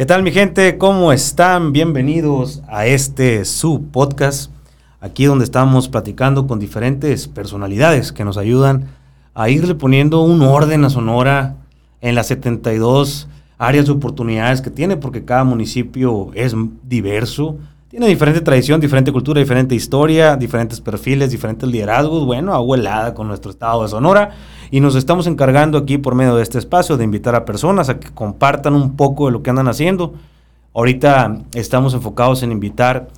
¿Qué tal mi gente? ¿Cómo están? Bienvenidos a este su podcast, aquí donde estamos platicando con diferentes personalidades que nos ayudan a irle poniendo un orden a Sonora en las 72 áreas de oportunidades que tiene, porque cada municipio es diverso, tiene diferente tradición, diferente cultura, diferente historia, diferentes perfiles, diferentes liderazgos. Bueno, abuelada con nuestro estado de Sonora. Y nos estamos encargando aquí por medio de este espacio de invitar a personas a que compartan un poco de lo que andan haciendo. Ahorita estamos enfocados en invitar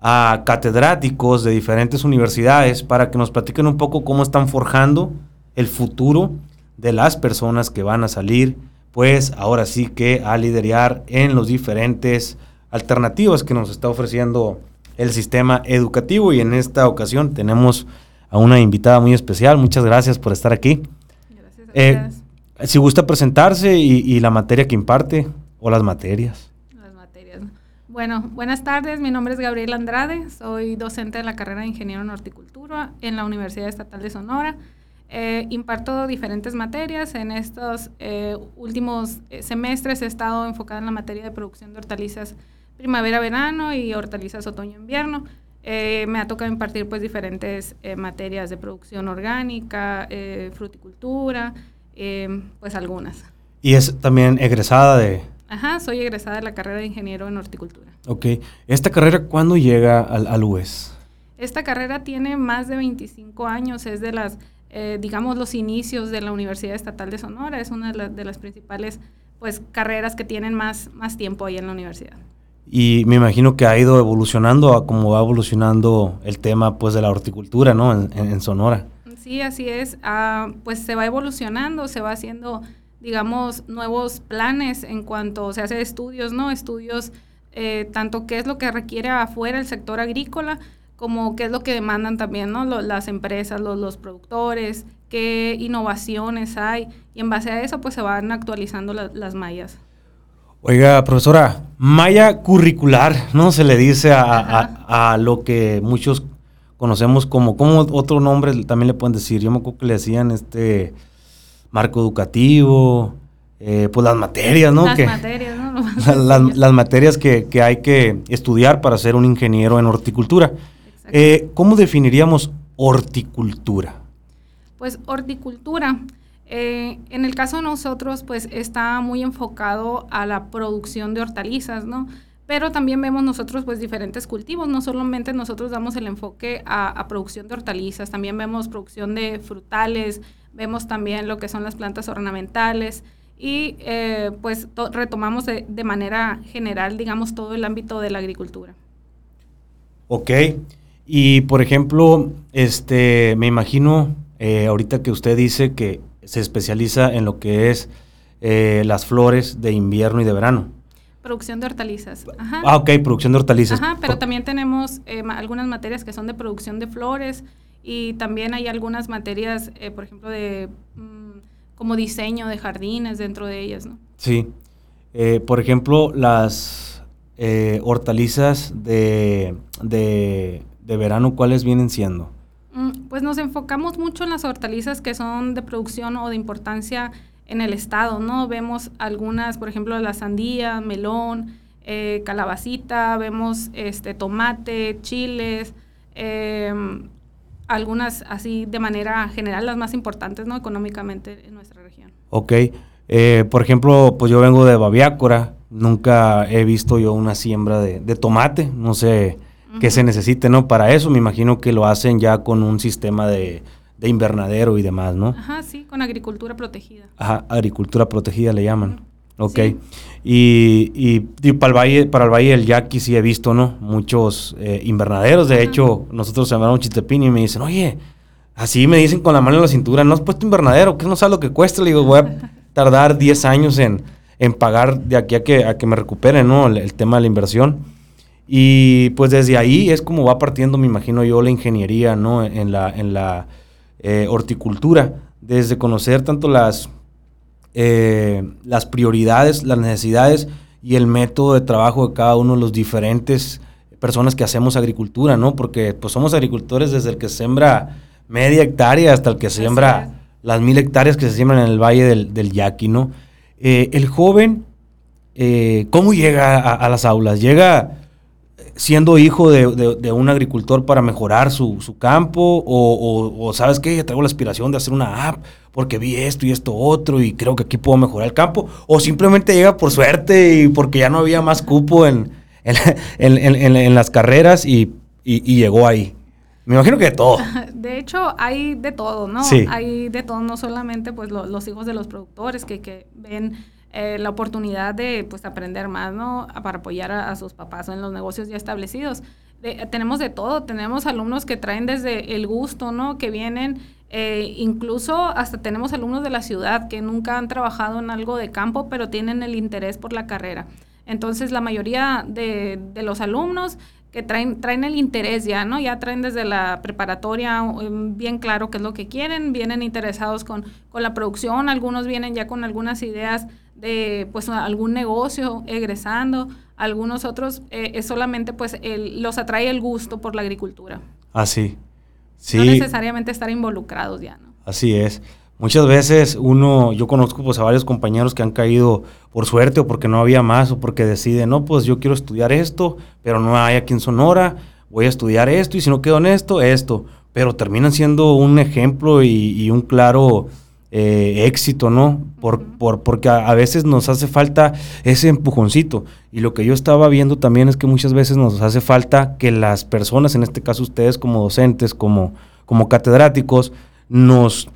a catedráticos de diferentes universidades para que nos platiquen un poco cómo están forjando el futuro de las personas que van a salir, pues ahora sí que a liderar en los diferentes alternativas que nos está ofreciendo el sistema educativo y en esta ocasión tenemos a una invitada muy especial. Muchas gracias por estar aquí. Gracias. Eh, si gusta presentarse y, la materia que imparte o las materias. Las materias. Bueno, buenas tardes. Mi nombre es Gabriel Andrade. Soy docente de la carrera de Ingeniero en Horticultura en la Universidad Estatal de Sonora. Eh, imparto diferentes materias. En estos eh, últimos semestres he estado enfocada en la materia de producción de hortalizas primavera-verano y hortalizas otoño-invierno. Eh, me ha tocado impartir pues diferentes eh, materias de producción orgánica, eh, fruticultura, pues algunas. ¿Y es también egresada de...? Ajá, soy egresada de la carrera de ingeniero en horticultura. Ok. ¿Esta carrera cuándo llega al, al UES? Esta carrera tiene más de 25 años, es de las, digamos, los inicios de la Universidad Estatal de Sonora, es una de, de las principales pues carreras que tienen más, más tiempo ahí en la universidad y me imagino que ha ido evolucionando a cómo va evolucionando el tema pues de la horticultura, ¿no? En, Sonora. Sí, así es. Ah, pues se va evolucionando, se va haciendo, digamos, nuevos planes en cuanto se hace estudios, ¿no? Estudios eh, tanto qué es lo que requiere afuera el sector agrícola, como qué es lo que demandan también, ¿no? las empresas, los, productores, qué innovaciones hay, y en base a eso pues se van actualizando las mallas. Oiga, profesora, malla curricular, ¿no? Se le dice a, lo que muchos conocemos como, como otro nombre también le pueden decir. Yo me acuerdo que le decían este marco educativo, eh, pues las materias, ¿no? Las materias, ¿no? las, materias que, hay que estudiar para ser un ingeniero en horticultura. Eh, ¿Cómo definiríamos horticultura? Pues horticultura eh, en el caso de nosotros, pues está muy enfocado a la producción de hortalizas, ¿no? Pero también vemos nosotros pues diferentes cultivos, no solamente nosotros damos el enfoque a, producción de hortalizas, también vemos producción de frutales, vemos también lo que son las plantas ornamentales y eh, pues retomamos de, manera general, digamos, todo el ámbito de la agricultura. Ok, y por ejemplo, este, me imagino eh, ahorita que usted dice que se especializa en lo que es eh, las flores de invierno y de verano. Producción de hortalizas. Ajá. Ah, ok, producción de hortalizas. Ajá, pero también tenemos eh, algunas materias que son de producción de flores y también hay algunas materias, eh, por ejemplo, de mm, como diseño de jardines dentro de ellas, ¿no? Sí. por ejemplo, las hortalizas de, de, de verano, ¿cuáles vienen siendo? Mm, pues nos enfocamos mucho en las hortalizas que son de producción o de importancia en el estado, ¿no? Vemos algunas, por ejemplo, la sandía, melón, eh, calabacita, vemos este tomate, chiles, em, algunas así de manera general, las más importantes, ¿no? Económicamente en nuestra región. Ok. Eh, por ejemplo, pues yo vengo de Baviácora, nunca he visto yo una siembra de, de tomate, no sé que se necesite, ¿no? Para eso me imagino que lo hacen ya con un sistema de, invernadero y demás, ¿no? Ajá, sí, con agricultura protegida. Ajá, agricultura protegida le llaman. Ok. Y, para, el valle, para el Valle del Yaqui sí he visto, ¿no? Muchos eh, invernaderos. De hecho, nosotros sembramos chistepín y me dicen, oye, así me dicen con la mano en la cintura, ¿no has puesto invernadero? ¿Qué no sabes lo que cuesta? Le digo, voy a tardar 10 años en, pagar de aquí a que, a que me recupere, ¿no? el tema de la inversión. Y pues desde ahí es como va partiendo, me imagino yo, la ingeniería, ¿no? En la, en la eh, horticultura, desde conocer tanto las, eh, las prioridades, las necesidades y el método de trabajo de cada uno de los diferentes personas que hacemos agricultura, ¿no? Porque pues somos agricultores desde el que sembra media hectárea hasta el que siembra las mil hectáreas que se siembran en el valle del, del Yaqui, ¿no? Eh, el joven ¿cómo llega a, las aulas? ¿Llega siendo hijo de, un agricultor para mejorar su, campo? O, sabes qué? Traigo la aspiración de hacer una app porque vi esto y esto otro y creo que aquí puedo mejorar el campo. O simplemente llega por suerte y porque ya no había más cupo en, en, las carreras y, llegó ahí. Me imagino que de todo. De hecho, hay de todo, ¿no? Sí. Hay de todo, no solamente pues los hijos de los productores que, que ven eh, la oportunidad de pues aprender más, ¿no? Para apoyar a, sus papás en los negocios ya establecidos. tenemos de todo, tenemos alumnos que traen desde el gusto, ¿no? Que vienen, eh, incluso hasta tenemos alumnos de la ciudad que nunca han trabajado en algo de campo, pero tienen el interés por la carrera. Entonces, la mayoría de, de los alumnos que traen, traen el interés ya, ¿no? Ya traen desde la preparatoria um, bien claro qué es lo que quieren, vienen interesados con, con la producción, algunos vienen ya con algunas ideas de pues algún negocio egresando, algunos otros eh, es solamente pues los atrae el gusto por la agricultura. Así. sí. No necesariamente estar involucrados ya, ¿no? Así es. Muchas veces uno, yo conozco pues a varios compañeros que han caído por suerte o porque no había más o porque deciden, no, pues yo quiero estudiar esto, pero no hay aquí en Sonora, voy a estudiar esto y si no quedo en esto, esto. Pero terminan siendo un ejemplo y, un claro eh, éxito, ¿no? Por, por, porque a, veces nos hace falta ese empujoncito. Y lo que yo estaba viendo también es que muchas veces nos hace falta que las personas, en este caso ustedes como docentes, como, como catedráticos, nos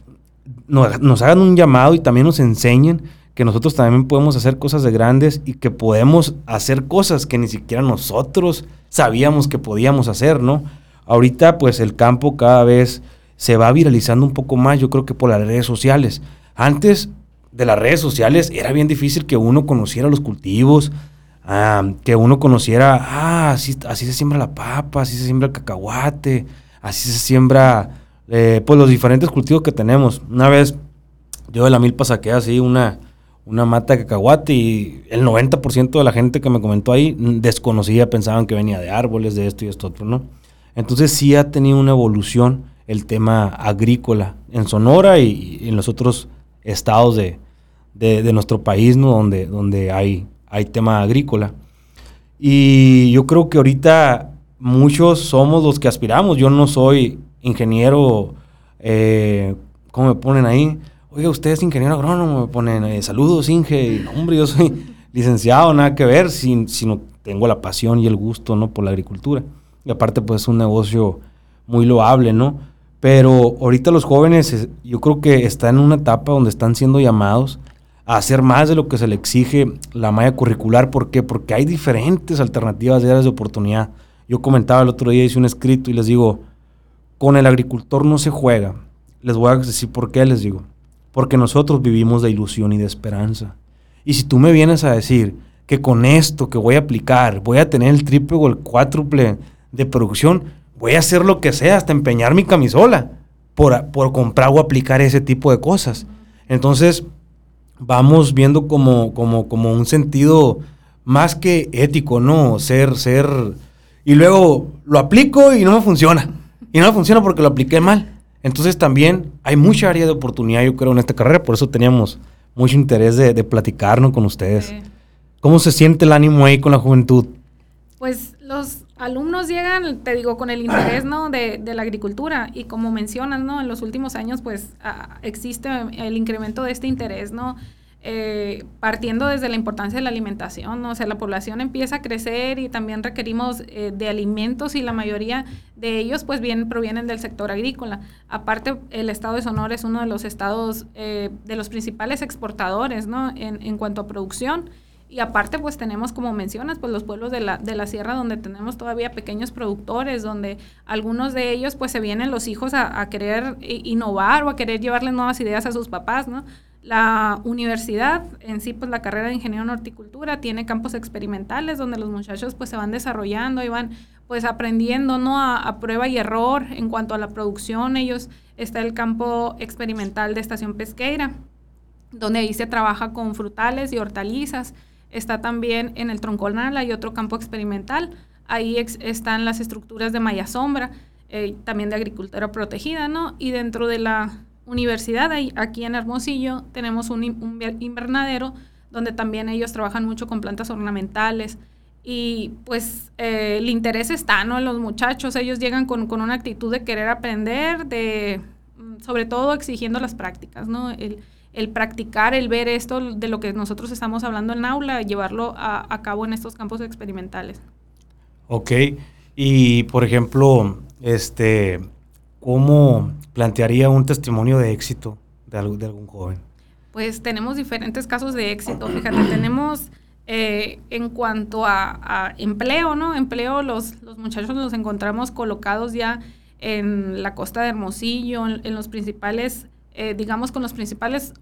nos, hagan un llamado y también nos enseñen que nosotros también podemos hacer cosas de grandes y que podemos hacer cosas que ni siquiera nosotros sabíamos que podíamos hacer, ¿no? Ahorita pues el campo cada vez se va viralizando un poco más, yo creo que por las redes sociales. Antes de las redes sociales era bien difícil que uno conociera los cultivos, ah, que uno conociera, ah, así, así se siembra la papa, así se siembra el cacahuate, así se siembra eh, pues los diferentes cultivos que tenemos. Una vez yo de la milpa saqué así una, una mata de cacahuate y el 90% de la gente que me comentó ahí desconocía, pensaban que venía de árboles, de esto y esto otro, ¿no? Entonces sí ha tenido una evolución el tema agrícola en Sonora y, en los otros estados de, nuestro país, ¿no? Donde, donde hay, hay tema agrícola. Y yo creo que ahorita muchos somos los que aspiramos. Yo no soy ingeniero, eh, ¿cómo me ponen ahí? Oiga, usted es ingeniero agrónomo, me ponen, eh, saludos, Inge, hombre, yo soy licenciado, nada que ver, sin, sino tengo la pasión y el gusto, ¿no? Por la agricultura. Y aparte, pues es un negocio muy loable, ¿no? Pero ahorita los jóvenes, yo creo que están en una etapa donde están siendo llamados a hacer más de lo que se le exige la malla curricular. ¿Por qué? Porque hay diferentes alternativas de áreas de oportunidad. Yo comentaba el otro día, hice un escrito y les digo, con el agricultor no se juega. Les voy a decir por qué les digo. Porque nosotros vivimos de ilusión y de esperanza. Y si tú me vienes a decir que con esto que voy a aplicar voy a tener el triple o el cuádruple de producción, voy a hacer lo que sea, hasta empeñar mi camisola por, por comprar o aplicar ese tipo de cosas. Entonces, vamos viendo como, como, como un sentido más que ético, ¿no? Ser, ser... Y luego lo aplico y no me funciona. Y no funciona porque lo apliqué mal. Entonces también hay mucha área de oportunidad, yo creo, en esta carrera. Por eso teníamos mucho interés de, de platicarnos con ustedes. ¿Cómo se siente el ánimo ahí con la juventud? Pues los alumnos llegan, te digo, con el interés, ¿no? De, de la agricultura. Y como mencionas, ¿no? En los últimos años, pues, ah, existe el incremento de este interés, ¿no? Eh, partiendo desde la importancia de la alimentación, ¿no? o sea, la población empieza a crecer y también requerimos eh, de alimentos y la mayoría de ellos pues bien provienen del sector agrícola. Aparte, el estado de Sonora es uno de los estados eh, de los principales exportadores, ¿no? En, en, cuanto a producción. Y aparte, pues tenemos, como mencionas, pues los pueblos de la, de la sierra donde tenemos todavía pequeños productores, donde algunos de ellos pues se vienen los hijos a, a querer innovar o a querer llevarle nuevas ideas a sus papás, ¿no? La universidad en sí, pues la carrera de ingeniero en horticultura tiene campos experimentales donde los muchachos pues se van desarrollando y van pues aprendiendo, ¿no? A, prueba y error en cuanto a la producción. Ellos, está el campo experimental de estación pesqueira, donde ahí se trabaja con frutales y hortalizas. Está también en el tronconal, hay otro campo experimental. Ahí están las estructuras de malla sombra, eh, también de agricultura protegida, ¿no? Y dentro de la universidad, aquí en Hermosillo, tenemos un, invernadero donde también ellos trabajan mucho con plantas ornamentales. Y pues eh, el interés está, ¿no? En los muchachos, ellos llegan con, con, una actitud de querer aprender, de mm, sobre todo exigiendo las prácticas, ¿no? El, el practicar, el ver esto de lo que nosotros estamos hablando en aula, llevarlo a, a cabo en estos campos experimentales. Ok, y por ejemplo, este, ¿cómo plantearía un testimonio de éxito de, algún, de algún joven? Pues tenemos diferentes casos de éxito, fíjate, tenemos eh, en cuanto a, empleo, ¿no? Empleo, los, los muchachos los encontramos colocados ya en la costa de Hermosillo, en los principales eh, digamos, con los principales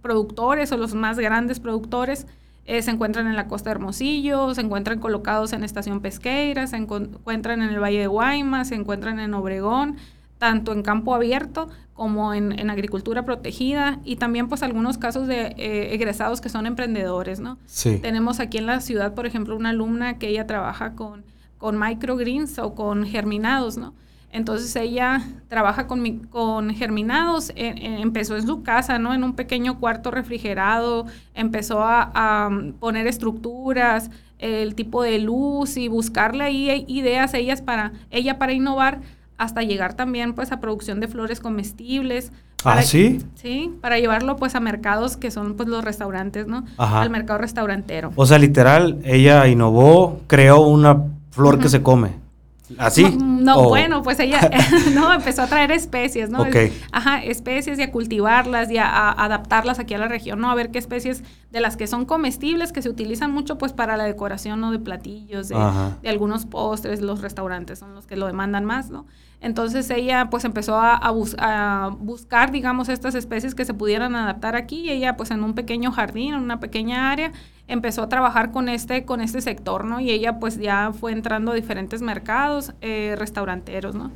productores o los más grandes productores, eh, se encuentran en la costa de Hermosillo, se encuentran colocados en Estación Pesqueira, se encuentran en el Valle de Guaymas, se encuentran en Obregón, tanto en campo abierto como en, agricultura protegida y también pues algunos casos de eh, egresados que son emprendedores, ¿no? Sí. Tenemos aquí en la ciudad, por ejemplo, una alumna que ella trabaja con, con microgreens o con germinados, ¿no? Entonces ella trabaja con, con germinados, e, e, empezó en su casa, ¿no? En un pequeño cuarto refrigerado, empezó a, poner estructuras, el tipo de luz y buscarle ahí ideas ellas para, ella para innovar hasta llegar también pues a producción de flores comestibles. ah, sí. Sí, para llevarlo pues a mercados que son pues los restaurantes, ¿no? Al mercado restaurantero. O sea, literal, ella innovó, creó una flor que se come. ¿Así? No, bueno, pues ella no, empezó a traer especies, ¿no? Ajá, especies y a cultivarlas y a, adaptarlas aquí a la región, ¿no? A ver qué especies de las que son comestibles, que se utilizan mucho pues para la decoración, ¿no? De platillos, de, de algunos postres, los restaurantes son los que lo demandan más, ¿no? Entonces ella pues empezó a, a, buscar, digamos, estas especies que se pudieran adaptar aquí y ella pues en un pequeño jardín, en una pequeña área, empezó a trabajar con este, con este sector, ¿no? Y ella pues ya fue entrando a diferentes mercados eh, restauranteros, ¿no?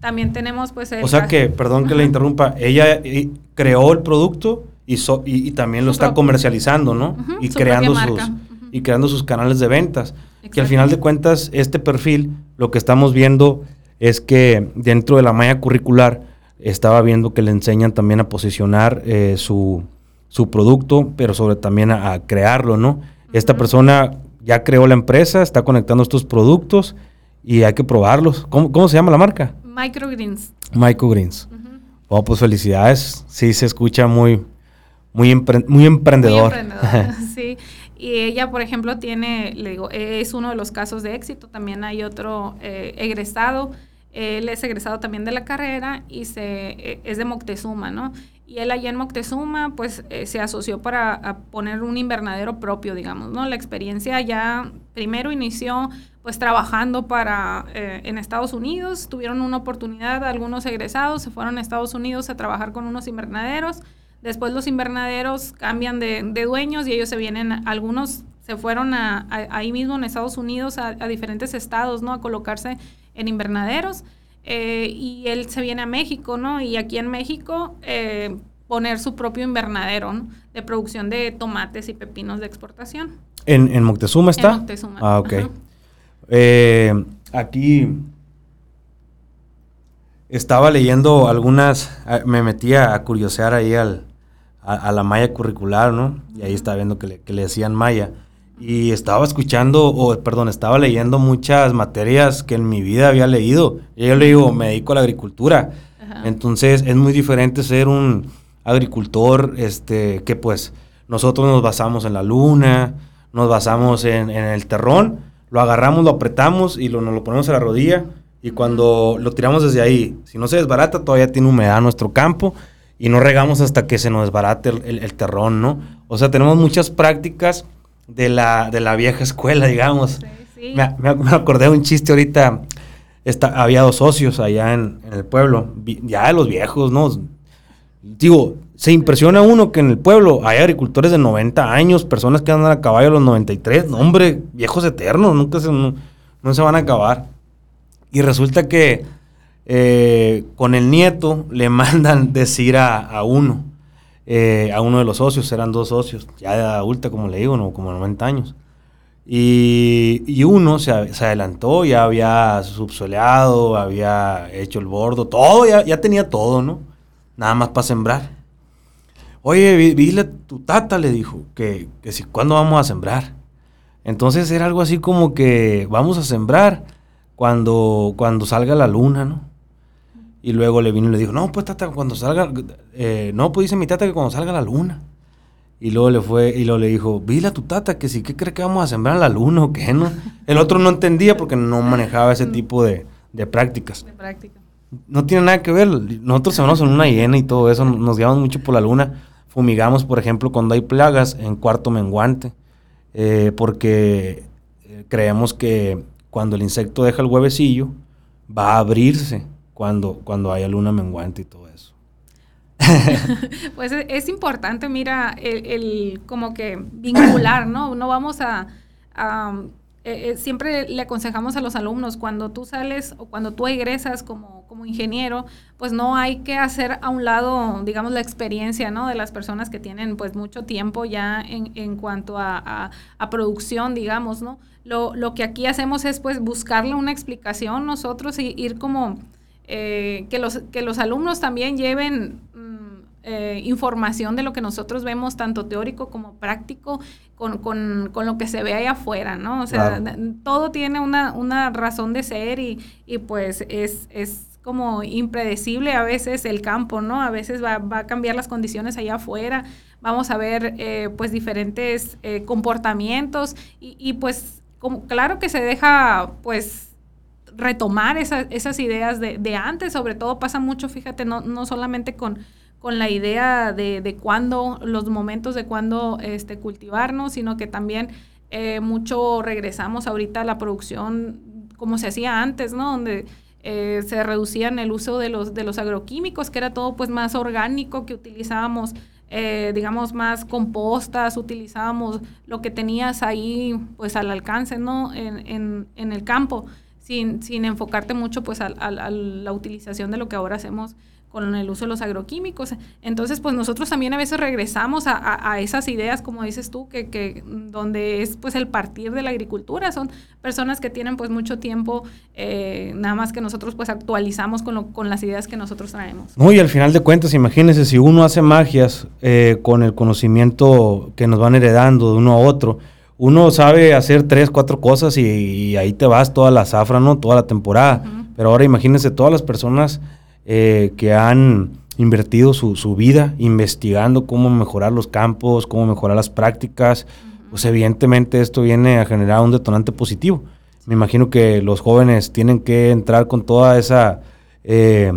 También tenemos pues... o sea que, perdón que le interrumpa, ella eh, creó el producto y, y, también lo está comercializando, ¿no? y, creando sus, y creando sus canales de ventas. Que al final de cuentas, este perfil, lo que estamos viendo es que dentro de la malla curricular estaba viendo que le enseñan también a posicionar eh, su, su, producto, pero sobre también a, crearlo, ¿no? Esta persona ya creó la empresa, está conectando estos productos y hay que probarlos. ¿Cómo, se llama la marca? Microgreens. Microgreens. Oh, pues felicidades. Sí, se escucha muy, muy, muy emprendedor. Muy emprendedor, sí. Y ella, por ejemplo, tiene, le digo, es uno de los casos de éxito. También hay otro eh, egresado. Él es egresado también de la carrera y se, e, es de Moctezuma, ¿no? Y él allá en Moctezuma, pues eh, se asoció para poner un invernadero propio, digamos, ¿no? La experiencia ya primero inició pues trabajando para eh, en Estados Unidos, tuvieron una oportunidad, algunos egresados se fueron a Estados Unidos a trabajar con unos invernaderos Después los invernaderos cambian de, dueños y ellos se vienen, algunos se fueron a, ahí mismo en Estados Unidos a, diferentes estados, ¿no? A colocarse en invernaderos. Eh, y él se viene a México, ¿no? Y aquí en México eh, poner su propio invernadero, ¿no? De producción de tomates y pepinos de exportación. ¿En, en Moctezuma está? En Moctezuma. Ah, ok. Eh, aquí estaba leyendo algunas, me metía a curiosear ahí al, a, la malla curricular, ¿no? Y ahí estaba viendo que le, que le decían malla. Y estaba escuchando, o perdón, estaba leyendo muchas materias que en mi vida había leído. yo le digo, me dedico a la agricultura. Entonces es muy diferente ser un agricultor este, que pues nosotros nos basamos en la luna, nos basamos en, en el terrón, lo agarramos, lo apretamos y lo, nos lo ponemos a la rodilla. Y cuando lo tiramos desde ahí, si no se desbarata, todavía tiene humedad nuestro campo y no regamos hasta que se nos desbarate el, terrón, ¿no? O sea, tenemos muchas prácticas de la, de la vieja escuela, digamos. Sí, Me, me, acordé de un chiste ahorita. Está, había dos socios allá en, el pueblo, ya de los viejos, ¿no? Digo, se impresiona uno que en el pueblo hay agricultores de 90 años, personas que andan a caballo a los 93. No, hombre, viejos eternos, nunca se, no, no se van a acabar. Y resulta que eh, con el nieto le mandan decir a, uno, eh, a uno de los socios, eran dos socios, ya de adulta, como le digo, ¿no? como 90 años. Y, uno se, adelantó, ya había subsoleado, había hecho el bordo, todo, ya, ya tenía todo, ¿no? Nada más para sembrar. Oye, dile a tu tata, le dijo, que, que si, ¿cuándo vamos a sembrar? Entonces era algo así como que vamos a sembrar cuando, cuando salga la luna, ¿no? Y luego le vino y le dijo, no, pues tata, cuando salga, eh, no, pues dice mi tata que cuando salga la luna. Y luego le fue, y luego le dijo, dile a tu tata que si, ¿qué cree que vamos a sembrar la luna o qué, no? El otro no entendía porque no manejaba ese tipo de, de prácticas. De práctica. No tiene nada que ver. Nosotros sembramos en una llena y todo eso, nos guiamos mucho por la luna. Fumigamos, por ejemplo, cuando hay plagas en cuarto menguante, eh, porque eh, creemos que cuando el insecto deja el huevecillo, va a abrirse cuando, cuando haya luna menguante y todo eso. pues es, importante, mira, el, como que vincular, ¿no? No vamos a eh, eh, siempre le aconsejamos a los alumnos, cuando tú sales o cuando tú egresas como, como ingeniero, pues no hay que hacer a un lado, digamos, la experiencia, ¿no? De las personas que tienen, pues, mucho tiempo ya en, en cuanto a, a, producción, digamos, ¿no? Lo, lo, que aquí hacemos es, pues, buscarle una explicación nosotros y ir como... Eh, que, los, que los alumnos también lleven eh, información de lo que nosotros vemos, tanto teórico como práctico, con, con, con lo que se ve ahí afuera, ¿no? O sea, todo tiene una, una, razón de ser y, y pues es, es como impredecible a veces el campo, ¿no? A veces va, va a cambiar las condiciones allá afuera, vamos a ver eh, pues diferentes eh, comportamientos y, y, pues como, claro que se deja pues retomar esas ideas de, de, antes, sobre todo pasa mucho, fíjate, no, no solamente con, con la idea de, de cuándo, los momentos de cuándo este, cultivarnos, sino que también eh, mucho regresamos ahorita a la producción como se hacía antes, ¿no? Donde eh, se reducían el uso de los, de los agroquímicos, que era todo pues más orgánico, que utilizábamos, eh, digamos, más compostas, utilizábamos lo que tenías ahí pues al alcance, ¿no? En, en, en el campo, sin, sin enfocarte mucho pues a, a la utilización de lo que ahora hacemos con el uso de los agroquímicos. Entonces, pues nosotros también a veces regresamos a, a, esas ideas, como dices tú, que, que, donde es pues el partir de la agricultura. Son personas que tienen pues mucho tiempo, eh, nada más que nosotros pues actualizamos con, lo, con las ideas que nosotros traemos. No, y al final de cuentas, imagínense, si uno hace magias eh, con el conocimiento que nos van heredando de uno a otro, uno sabe hacer tres, cuatro cosas y, ahí te vas toda la zafra, ¿no? Toda la temporada. Pero ahora imagínense todas las personas eh, que han invertido su, vida investigando cómo mejorar los campos, cómo mejorar las prácticas, pues evidentemente esto viene a generar un detonante positivo. Me imagino que los jóvenes tienen que entrar con toda esa, eh,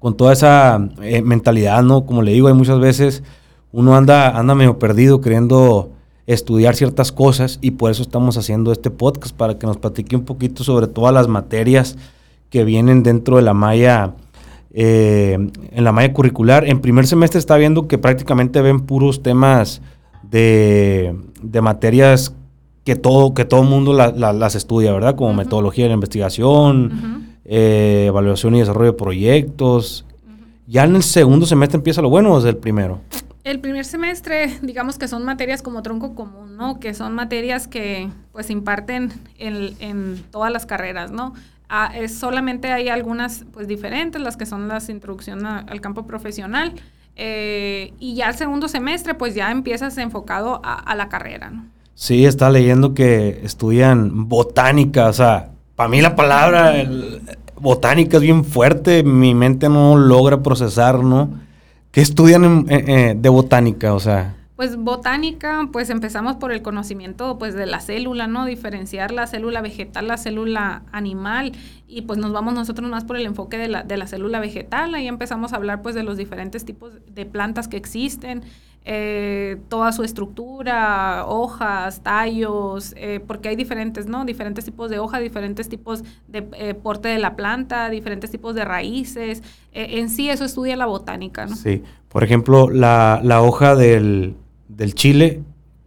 con toda esa eh, mentalidad, ¿no? Como le digo, hay muchas veces uno anda, anda medio perdido queriendo estudiar ciertas cosas y por eso estamos haciendo este podcast para que nos platique un poquito sobre todas las materias que vienen dentro de la malla eh, en la malla curricular. En primer semestre está viendo que prácticamente ven puros temas de, materias que todo que todo mundo las estudia, ¿verdad? Como metodología de la investigación, eh, evaluación y desarrollo de proyectos. ¿Ya en el segundo semestre empieza lo bueno o desde el primero? El primer semestre, digamos que son materias como tronco común, ¿no? Que son materias que pues imparten en, en todas las carreras, ¿no? Es, solamente hay algunas pues diferentes, las que son las introducción al campo profesional. Eh, y ya el segundo semestre pues ya empiezas enfocado a, la carrera. Sí, está leyendo que estudian botánica, o sea, para mí la palabra botánica es bien fuerte, mi mente no logra procesar, ¿no? ¿Qué estudian de botánica? O sea. Pues botánica, pues empezamos por el conocimiento pues de la célula, ¿no? Diferenciar la célula vegetal, la célula animal y pues nos vamos nosotros más por el enfoque de la, de la célula vegetal, ahí empezamos a hablar pues de los diferentes tipos de plantas que existen, eh, toda su estructura, hojas, tallos, eh, porque hay diferentes, ¿no? Diferentes tipos de hojas, diferentes tipos de eh, porte de la planta, diferentes tipos de raíces. en sí eso estudia la botánica, ¿no? Sí, por ejemplo, la, la hoja del, del chile,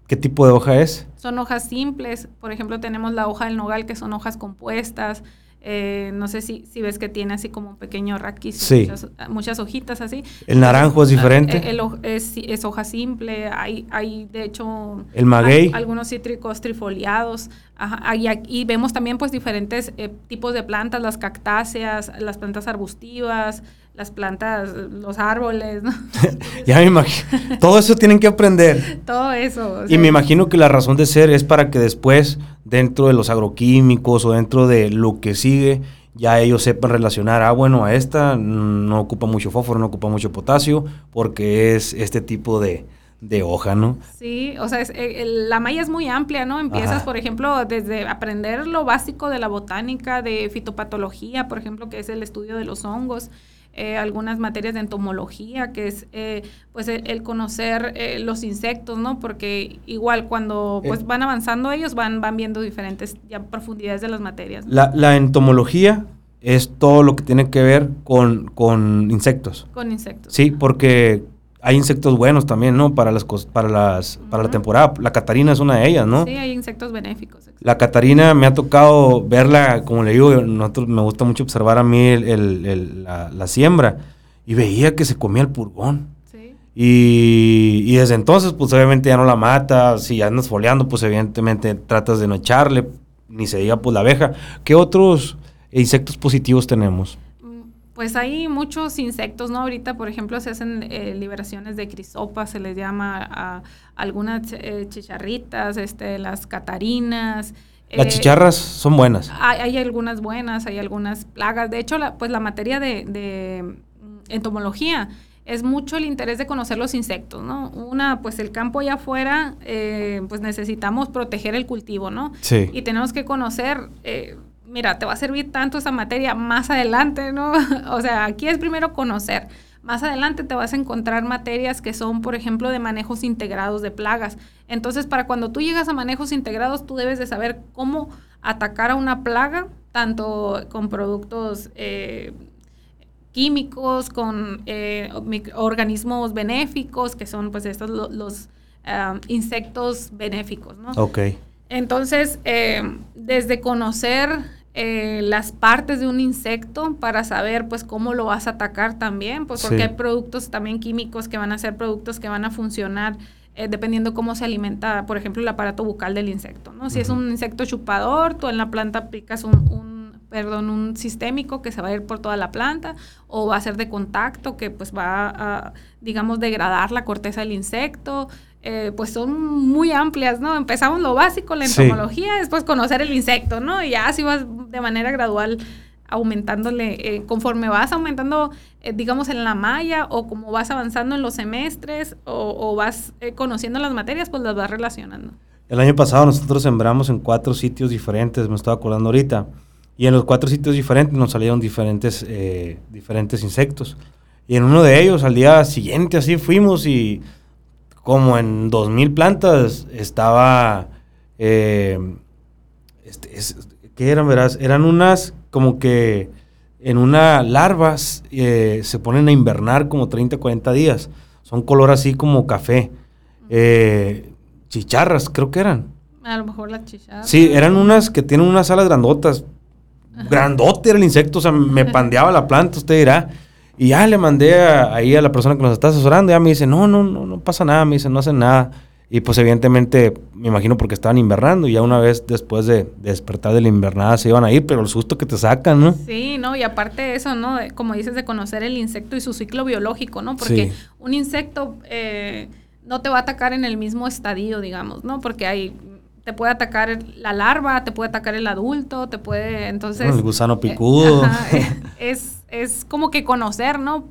¿qué tipo de hoja es? Son hojas simples. Por ejemplo, tenemos la hoja del nogal, que son hojas compuestas. Eh, no sé si, si ves que tiene así como un pequeño raquis, sí. muchas, hojitas así. ¿El naranjo es diferente? Eh, es, es, hoja simple, hay, hay de hecho... ¿El maguey? algunos cítricos trifoliados. Ajá, y, vemos también pues diferentes eh, tipos de plantas, las cactáceas, las plantas arbustivas, las plantas, los árboles, ¿no? ya me imagino. Todo eso tienen que aprender. Todo eso. y me imagino que la razón de ser es para que después, dentro de los agroquímicos o dentro de lo que sigue, ya ellos sepan relacionar, ah, bueno, a esta no ocupa mucho fósforo, no ocupa mucho potasio, porque es este tipo de, hoja, ¿no? Sí, o sea, eh, la malla es muy amplia, ¿no? Empiezas, por ejemplo, desde aprender lo básico de la botánica, de fitopatología, por ejemplo, que es el estudio de los hongos, eh, algunas materias de entomología, que es eh, pues el, conocer eh, los insectos, ¿no? Porque igual cuando pues van avanzando ellos van, van viendo diferentes ya profundidades de las materias. La, la, entomología es todo lo que tiene que ver con, con insectos. Con insectos. Sí, porque hay insectos buenos también, ¿no? Para las para las para la temporada. La catarina es una de ellas, ¿no? Sí, hay insectos benéficos. La catarina me ha tocado verla, como le digo, nosotros me gusta mucho observar a mí el, la, siembra y veía que se comía el purgón. Sí. Y, y, desde entonces, pues obviamente ya no la mata. Si andas foleando, pues evidentemente tratas de no echarle, ni se diga pues la abeja. ¿Qué otros insectos positivos tenemos? Pues hay muchos insectos, ¿no? Ahorita, por ejemplo, se hacen eh, liberaciones de crisopas, se les llama a, algunas eh, chicharritas, este, las catarinas. Las eh, chicharras son buenas. Hay, algunas buenas, hay algunas plagas. De hecho, la, pues la materia de, entomología es mucho el interés de conocer los insectos, ¿no? Una, pues el campo allá afuera, pues necesitamos proteger el cultivo, ¿no? Sí. Y tenemos que conocer mira, te va a servir tanto esa materia más adelante, ¿no? o sea, aquí es primero conocer. Más adelante te vas a encontrar materias que son, por ejemplo, de manejos integrados de plagas. Entonces, para cuando tú llegas a manejos integrados, tú debes de saber cómo atacar a una plaga, tanto con productos eh, químicos, con eh, organismos benéficos, que son pues estos los, ah, insectos benéficos, ¿no? Ok. Entonces, eh, desde conocer eh, las partes de un insecto para saber pues cómo lo vas a atacar también, pues porque hay productos también químicos que van a ser productos que van a funcionar eh, dependiendo cómo se alimenta, por ejemplo, el aparato bucal del insecto, ¿no? Si es un insecto chupador, tú en la planta aplicas un, perdón, un sistémico que se va a ir por toda la planta o va a ser de contacto que pues va a, digamos, degradar la corteza del insecto. Eh, pues son muy amplias, ¿no? Empezamos lo básico, la entomología, después conocer el insecto, ¿no? Y ya así vas de manera gradual aumentándole, eh, conforme vas aumentando, eh, digamos, en la malla o como vas avanzando en los semestres o, vas conociendo las materias, pues las vas relacionando. El año pasado nosotros sembramos en cuatro sitios diferentes, me estaba acordando ahorita, y en los cuatro sitios diferentes nos salieron diferentes, diferentes insectos. Y en uno de ellos, al día siguiente, así fuimos y como en 2000 plantas estaba... Eh, este, ¿Qué eran, verás? Eran unas como que en una larva eh, se ponen a invernar como 30, 40 días. Son color así como café. Eh, chicharras, creo que eran. A lo mejor las chicharras. Sí, eran unas que tienen unas alas grandotas. Grandote era el insecto, o sea, me pandeaba la planta, usted dirá. Y ya le mandé ahí a la persona que nos está asesorando, ya me dice, no, no, no, no pasa nada, me dice, no hacen nada. Y pues evidentemente, me imagino porque estaban invernando y ya una vez después de, despertar de la invernada se iban a ir, pero el susto que te sacan, ¿no? Sí, no, y aparte de eso, ¿no? Como dices, de conocer el insecto y su ciclo biológico, ¿no? Porque un insecto eh, no te va a atacar en el mismo estadio, digamos, ¿no? Porque hay te puede atacar la larva, te puede atacar el adulto, te puede, entonces... El gusano picudo. es, es como que conocer, ¿no?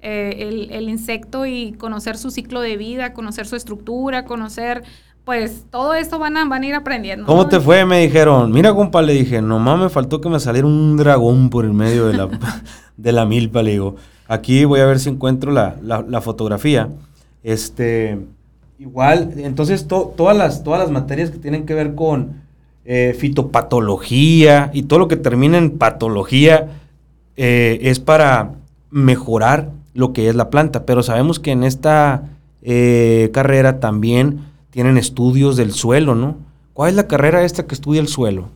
Eh, el, insecto y conocer su ciclo de vida, conocer su estructura, conocer, pues todo esto van a, van a ir aprendiendo. ¿Cómo te fue? Me dijeron, mira compa, le dije, nomás me faltó que me saliera un dragón por el medio de la, de la milpa, le digo. Aquí voy a ver si encuentro la, la fotografía. Este, igual, entonces todas, las, todas las materias que tienen que ver con eh, fitopatología y todo lo que termina en patología, eh, es para mejorar lo que es la planta. Pero sabemos que en esta eh, carrera también tienen estudios del suelo, ¿no? ¿Cuál es la carrera esta que estudia el suelo?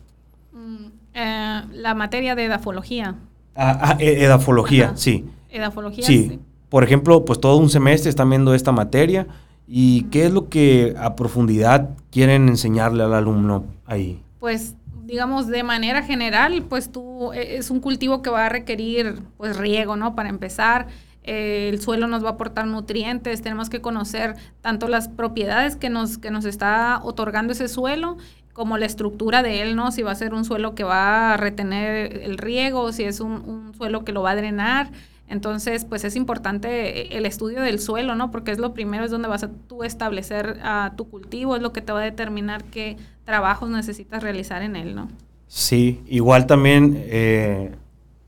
Mm, eh, la materia de edafología. Ah, ah e, edafología, sí. Edafología, sí. Por ejemplo, pues todo un semestre están viendo esta materia. ¿Y qué es lo que a profundidad quieren enseñarle al alumno ahí? Pues digamos, de manera general, pues tú, e, es un cultivo que va a requerir, pues, riego, ¿no? Para empezar, eh, el suelo nos va a aportar nutrientes, tenemos que conocer tanto las propiedades que nos, que nos está otorgando ese suelo como la estructura de él, ¿no? Si va a ser un suelo que va a retener el riego, si es un, suelo que lo va a drenar. Entonces, pues es importante el estudio del suelo, ¿no? Porque es lo primero, es donde vas a tú establecer a tu cultivo, es lo que te va a determinar qué trabajos necesitas realizar en él, ¿no? Sí, igual también eh,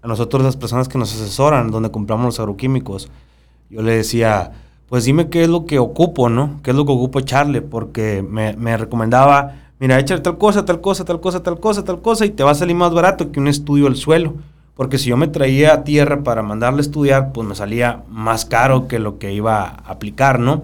a nosotros las personas que nos asesoran, donde compramos los agroquímicos, yo le decía, pues dime qué es lo que ocupo, ¿no? ¿Qué es lo que ocupo echarle? Porque me, me recomendaba, mira, échale tal cosa, tal cosa, tal cosa, tal cosa, tal cosa, y te va a salir más barato que un estudio del suelo. Porque si yo me traía tierra para mandarle a estudiar, pues me salía más caro que lo que iba a aplicar, ¿no?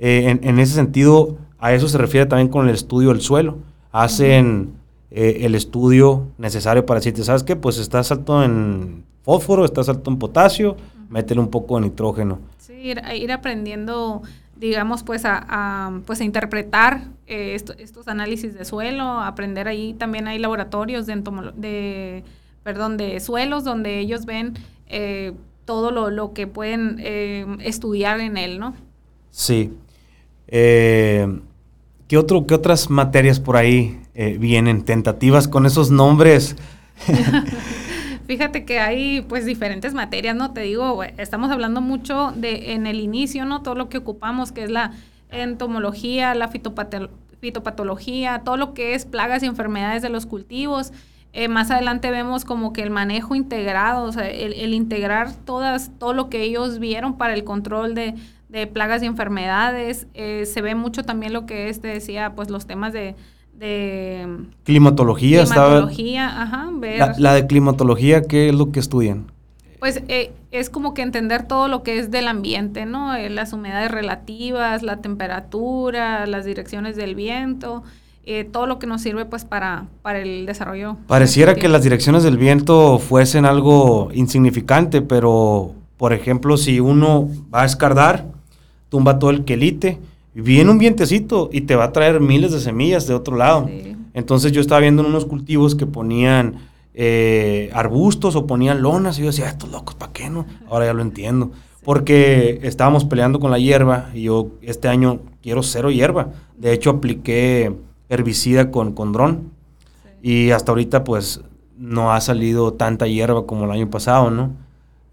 Eh, en, en, ese sentido, a eso se refiere también con el estudio del suelo. Hacen eh, el estudio necesario para decirte, ¿sabes qué? Pues estás alto en fósforo, estás alto en potasio, métele un poco de nitrógeno. Sí, ir, aprendiendo, digamos, pues a, pues a interpretar eh, estos análisis de suelo, aprender ahí, también hay laboratorios de, de, perdón, de suelos donde ellos ven eh, todo lo, que pueden estudiar en él, ¿no? Sí. ¿Qué, otro, ¿Qué otras materias por ahí eh, vienen tentativas con esos nombres. Fíjate que hay pues diferentes materias, ¿no? Te digo, estamos hablando mucho de en el inicio, ¿no? Todo lo que ocupamos, que es la entomología, la fitopatología, todo lo que es plagas y enfermedades de los cultivos. Eh, más adelante vemos como que el manejo integrado, o sea, el, integrar todas, todo lo que ellos vieron para el control de, plagas y enfermedades. Eh, se ve mucho también lo que este decía, pues los temas de de climatología, climatología ajá, La, de climatología, ¿qué es lo que estudian? Pues eh, es como que entender todo lo que es del ambiente, ¿no? Eh, las humedades relativas, la temperatura, las direcciones del viento, eh, todo lo que nos sirve pues para, para el desarrollo. Pareciera que las direcciones del viento fuesen algo insignificante, pero por ejemplo, si uno va a escardar, tumba todo el quelite, viene un vientecito y te va a traer miles de semillas de otro lado. Entonces yo estaba viendo en unos cultivos que ponían eh, arbustos o ponían lonas y yo decía, estos locos, ¿para qué no? Ahora ya lo entiendo. Porque estábamos peleando con la hierba y yo este año quiero cero hierba. De hecho apliqué herbicida con, con dron y hasta ahorita pues no ha salido tanta hierba como el año pasado, ¿no?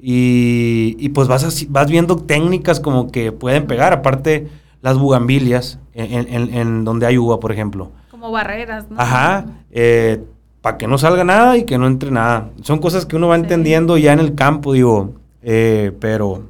Y, y pues vas, vas viendo técnicas como que pueden pegar. Aparte, las bugambilias en, donde hay uva, por ejemplo. Como barreras, ¿no? Ajá, eh, para que no salga nada y que no entre nada. Son cosas que uno va entendiendo ya en el campo, digo, eh, pero,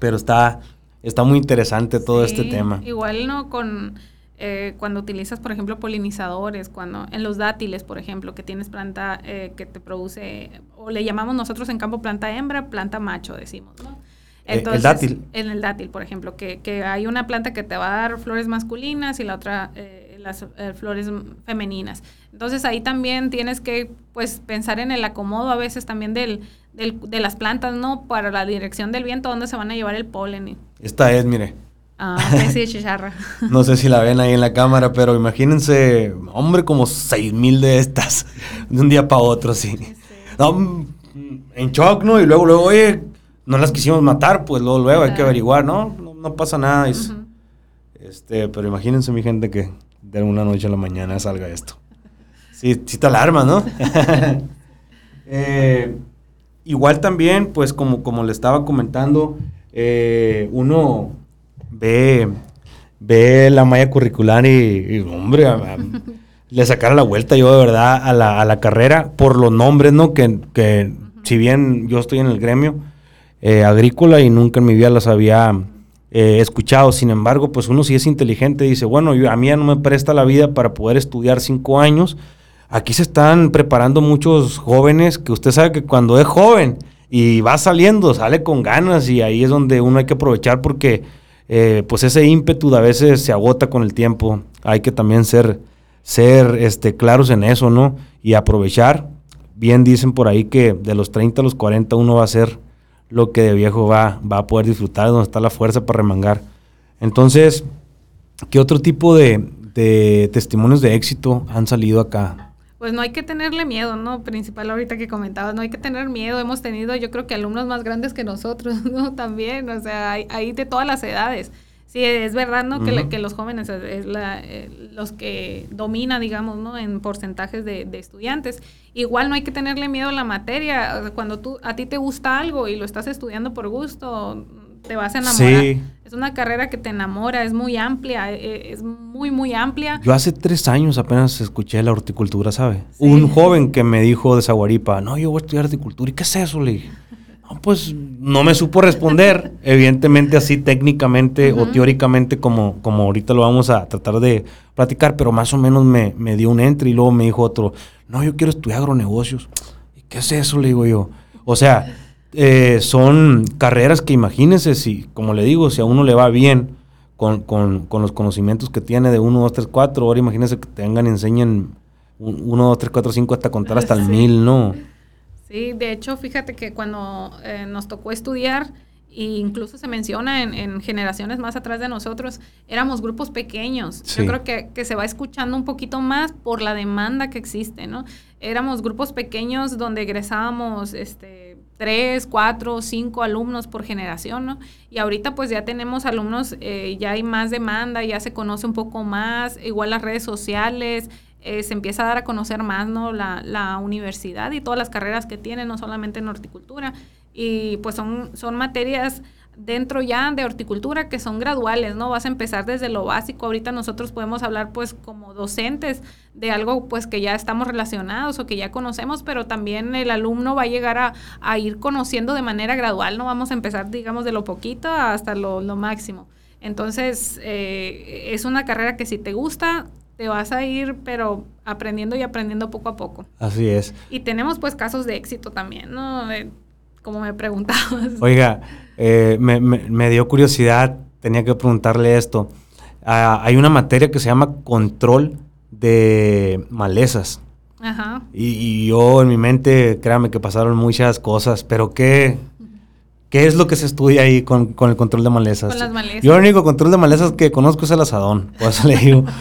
pero está, está muy interesante todo este tema. Igual, ¿no? Con... Eh, cuando utilizas, por ejemplo, polinizadores, cuando en los dátiles, por ejemplo, que tienes planta que te produce, o le llamamos nosotros en campo planta hembra, planta macho, decimos, ¿no? Eh, el dátil. En el dátil, por ejemplo, que, que, hay una planta que te va a dar flores masculinas y la otra eh, las eh, flores femeninas. Entonces ahí también tienes que pues pensar en el acomodo a veces también del, del, de las plantas, ¿no? Para la dirección del viento, dónde se van a llevar el polen. Esta es, mire. Ah, sí, chicharra. no sé si la ven ahí en la cámara, pero imagínense, hombre, como seis mil de estas, de un día para otro, sí. No, en shock, ¿no? Y luego, luego, oye, no las quisimos matar, pues luego, luego hay que averiguar, ¿no? No, pasa nada. este, pero imagínense, mi gente, que de una noche a la mañana salga esto. Sí, sí te alarma, ¿no? Eh, igual también, pues como, como le estaba comentando, eh, uno ve, ve la malla curricular y, hombre, le sacara la vuelta yo de verdad a la, a la carrera por los nombres, ¿no? Que, que si bien yo estoy en el gremio, eh, agrícola y nunca en mi vida las había eh, escuchado. Sin embargo, pues uno si es inteligente dice, bueno, a mí ya no me presta la vida para poder estudiar cinco años. Aquí se están preparando muchos jóvenes que usted sabe que cuando es joven y va saliendo, sale con ganas y ahí es donde uno hay que aprovechar porque eh, pues ese ímpetu a veces se agota con el tiempo. Hay que también ser, ser este, claros en eso, ¿no? Y aprovechar. Bien dicen por ahí que de los 30 a los 40 uno va a ser lo que de viejo va, va a poder disfrutar, donde está la fuerza para remangar. Entonces, ¿qué otro tipo de, testimonios de éxito han salido acá? Pues no hay que tenerle miedo, ¿no? Principal ahorita que comentabas, no hay que tener miedo. Hemos tenido, yo creo que alumnos más grandes que nosotros, ¿no? También, o sea, hay, de todas las edades. Sí, es verdad, ¿no? que, que, los jóvenes es, la, eh, los que dominan, digamos, ¿no? En porcentajes de, de, estudiantes. Igual no hay que tenerle miedo a la materia. Cuando tú, a ti te gusta algo y lo estás estudiando por gusto, te vas a enamorar. Es una carrera que te enamora, es muy amplia, e, e, es muy, muy amplia. Yo hace tres años apenas escuché la horticultura, ¿sabe? Un joven que me dijo de Zaguaripa, no, yo voy a estudiar horticultura. ¿Y qué es eso? Le dije, no, pues no me supo responder. Evidentemente así técnicamente o teóricamente como, como ahorita lo vamos a tratar de platicar, pero más o menos me, me dio un entre y luego me dijo otro, no, yo quiero estudiar agronegocios. ¿Y qué es eso? Le digo yo. O sea eh, son carreras que imagínense si, como le digo, si a uno le va bien con, los conocimientos que tiene de 1, 2, 3, 4, ahora imagínense que tengan, enseñen 1, 2, 3, 4, 5 hasta contar hasta el mil, ¿no? Sí, de hecho, fíjate que cuando eh, nos tocó estudiar, e incluso se menciona en, generaciones más atrás de nosotros, éramos grupos pequeños. Yo creo que, que, se va escuchando un poquito más por la demanda que existe, ¿no? Éramos grupos pequeños donde egresábamos, este, tres, cuatro, cinco alumnos por generación, ¿no? Y ahorita pues ya tenemos alumnos, eh, ya hay más demanda, ya se conoce un poco más, igual las redes sociales, eh, se empieza a dar a conocer más, ¿no? La, la, universidad y todas las carreras que tiene, no solamente en horticultura. Y pues son, son materias dentro ya de horticultura que son graduales, ¿no? Vas a empezar desde lo básico. Ahorita nosotros podemos hablar pues como docentes de algo pues que ya estamos relacionados o que ya conocemos, pero también el alumno va a llegar a, ir conociendo de manera gradual, ¿no? Vamos a empezar digamos de lo poquito hasta lo, máximo. Entonces, eh, es una carrera que si te gusta, te vas a ir, pero aprendiendo y aprendiendo poco a poco. Así es. Y tenemos pues casos de éxito también, ¿no? Como me preguntabas. Oiga, eh, me, dio curiosidad, tenía que preguntarle esto. Ah, hay una materia que se llama control de malezas. Ajá. Y, yo en mi mente, créame que pasaron muchas cosas, pero ¿qué, qué es lo que se estudia ahí con, el control de malezas? Con las malezas. Yo el único control de malezas que conozco es el asadón, pues le digo.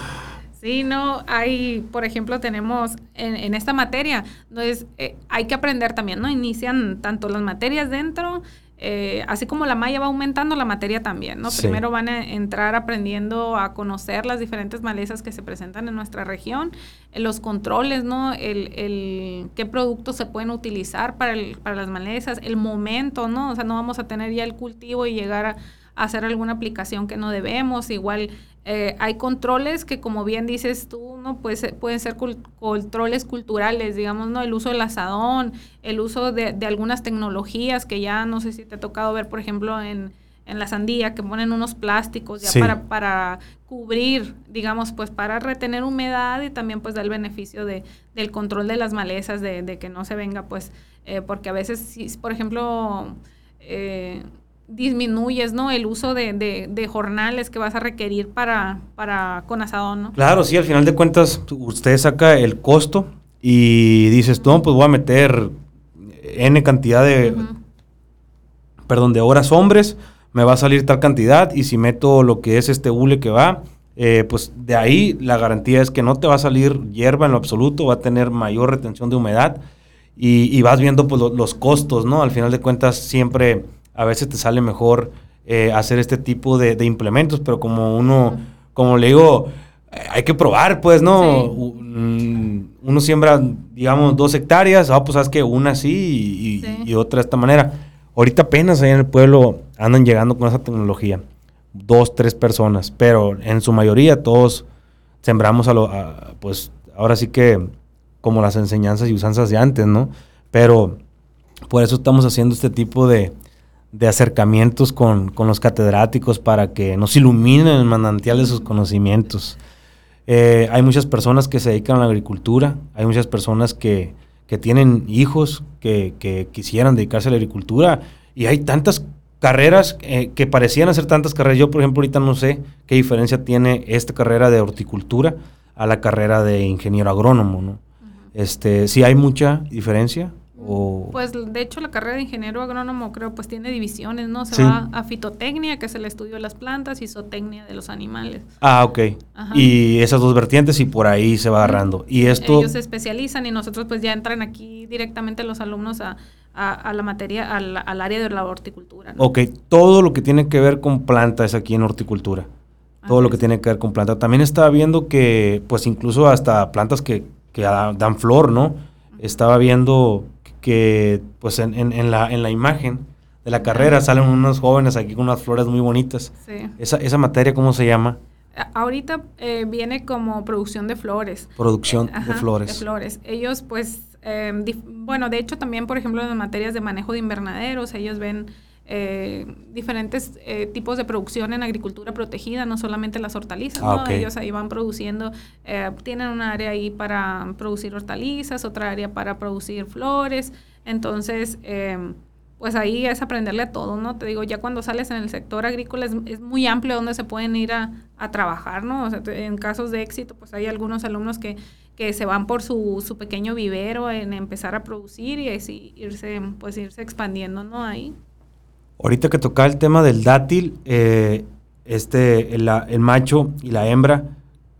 Sí, no, hay, por ejemplo, tenemos en, esta materia, entonces eh, hay que aprender también, ¿no? Inician tanto las materias dentro, eh, así como la malla va aumentando, la materia también, ¿no? Primero van a entrar aprendiendo a conocer las diferentes malezas que se presentan en nuestra región, eh, los controles, ¿no? El, el, qué productos se pueden utilizar para, el, para las malezas, el momento, ¿no? O sea, no vamos a tener ya el cultivo y llegar a hacer alguna aplicación que no debemos. Igual eh, hay controles que, como bien dices tú, ¿no? Pues, pueden ser controles culturales, digamos, ¿no? El uso del asadón, el uso de, algunas tecnologías que ya no sé si te ha tocado ver, por ejemplo, en, la sandía, que ponen unos plásticos ya para, para cubrir, digamos, pues para retener humedad y también pues dar el beneficio de, del control de las malezas, de, que no se venga, pues, eh, porque a veces, si, por ejemplo, eh, disminuyes, ¿no? El uso de, de, jornales que vas a requerir para, para con asadón, ¿no? Claro, sí, al final de cuentas usted saca el costo y dices, no, pues voy a meter N cantidad de, perdón, de horas hombres, me va a salir tal cantidad y si meto lo que es este hule que va, eh, pues de ahí la garantía es que no te va a salir hierba en lo absoluto, va a tener mayor retención de humedad y, vas viendo pues los costos, ¿no? Al final de cuentas siempre a veces te sale mejor eh, hacer este tipo de, implementos, pero como uno, como le digo, hay que probar, pues, ¿no? Mm, uno siembra, digamos, dos hectáreas, ah, pues sabes que una así y, otra de esta manera. Ahorita apenas ahí en el pueblo andan llegando con esa tecnología, dos, tres personas, pero en su mayoría todos sembramos a lo, pues, ahora sí que como las enseñanzas y usanzas de antes, ¿no? Pero por eso estamos haciendo este tipo de, de acercamientos con, los catedráticos para que nos iluminen el manantial de sus conocimientos. Eh, hay muchas personas que se dedican a la agricultura, hay muchas personas que, tienen hijos que, quisieran dedicarse a la agricultura y hay tantas carreras eh, que parecían hacer tantas carreras. Yo, por ejemplo, ahorita no sé qué diferencia tiene esta carrera de horticultura a la carrera de ingeniero agrónomo, ¿no? este, sí hay mucha diferencia O... Pues de hecho la carrera de ingeniero agrónomo creo pues tiene divisiones, ¿no? Se va a fitotecnia, que es el estudio de las plantas, y zootecnia de los animales. Ah, ok. Y esas dos vertientes y por ahí se va agarrando. Y esto... Ellos se especializan y nosotros pues ya entran aquí directamente los alumnos a, a, la materia, al, al, área de la horticultura. Ok, todo lo que tiene que ver con plantas aquí en horticultura. Todo lo que tiene que ver con plantas. También estaba viendo que, pues incluso hasta plantas que, que dan flor, ¿no? Estaba viendo que, pues en, en, la, en la imagen de la carrera salen unos jóvenes aquí con unas flores muy bonitas. Sí. Esa, esa materia, ¿cómo se llama? Ahorita eh, viene como producción de flores. Producción de flores. De flores. Ellos, pues, Em, bueno, de hecho también, por ejemplo, en materias de manejo de invernaderos, ellos ven eh, diferentes eh, tipos de producción en agricultura protegida, no solamente las hortalizas, ah, Ellos ahí van produciendo, eh, tienen un área ahí para producir hortalizas, otra área para producir flores, entonces, em, pues ahí es aprenderle a todo, ¿no? Te digo, ya cuando sales en el sector agrícola es, muy amplio donde se pueden ir a, a trabajar, ¿no? O sea, en casos de éxito, pues hay algunos alumnos que que se van por su, su, pequeño vivero en empezar a producir y así irse, pues irse expandiendo, ¿no? Ahí. Ahorita que toca el tema del dátil, eh, este, el, el, macho y la hembra,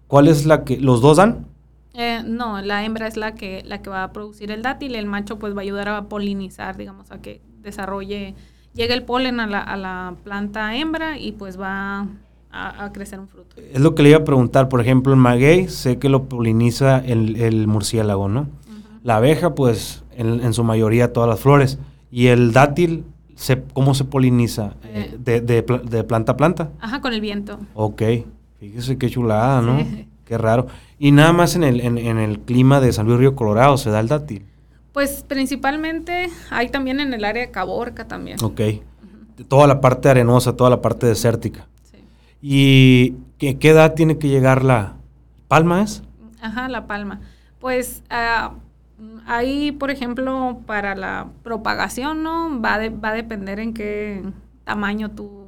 ¿cuál es la que, los dos dan? Eh, no, la hembra es la que, la que va a producir el dátil, el macho pues va a ayudar a polinizar, digamos, a que desarrolle, llegue el polen a la, a la planta hembra y pues va a, crecer un fruto. Es lo que le iba a preguntar, por ejemplo, el maguey sé que lo poliniza el, murciélago, ¿no? La abeja, pues, en, su mayoría todas las flores. Y el dátil, se, ¿cómo se poliniza? Eh, de, de, planta a planta? Ajá, con el viento. Ok, fíjese qué chulada, ¿no? Qué raro. Y nada más en el, en, el clima de San Luis Río Colorado se da el dátil. Pues principalmente hay también en el área de Caborca también. Ok. Toda la parte arenosa, toda la parte desértica. ¿Y qué, qué edad tiene que llegar la palma es? Ajá, la palma. Pues ah, ahí, por ejemplo, para la propagación, ¿no? Va, va a depender en qué tamaño tú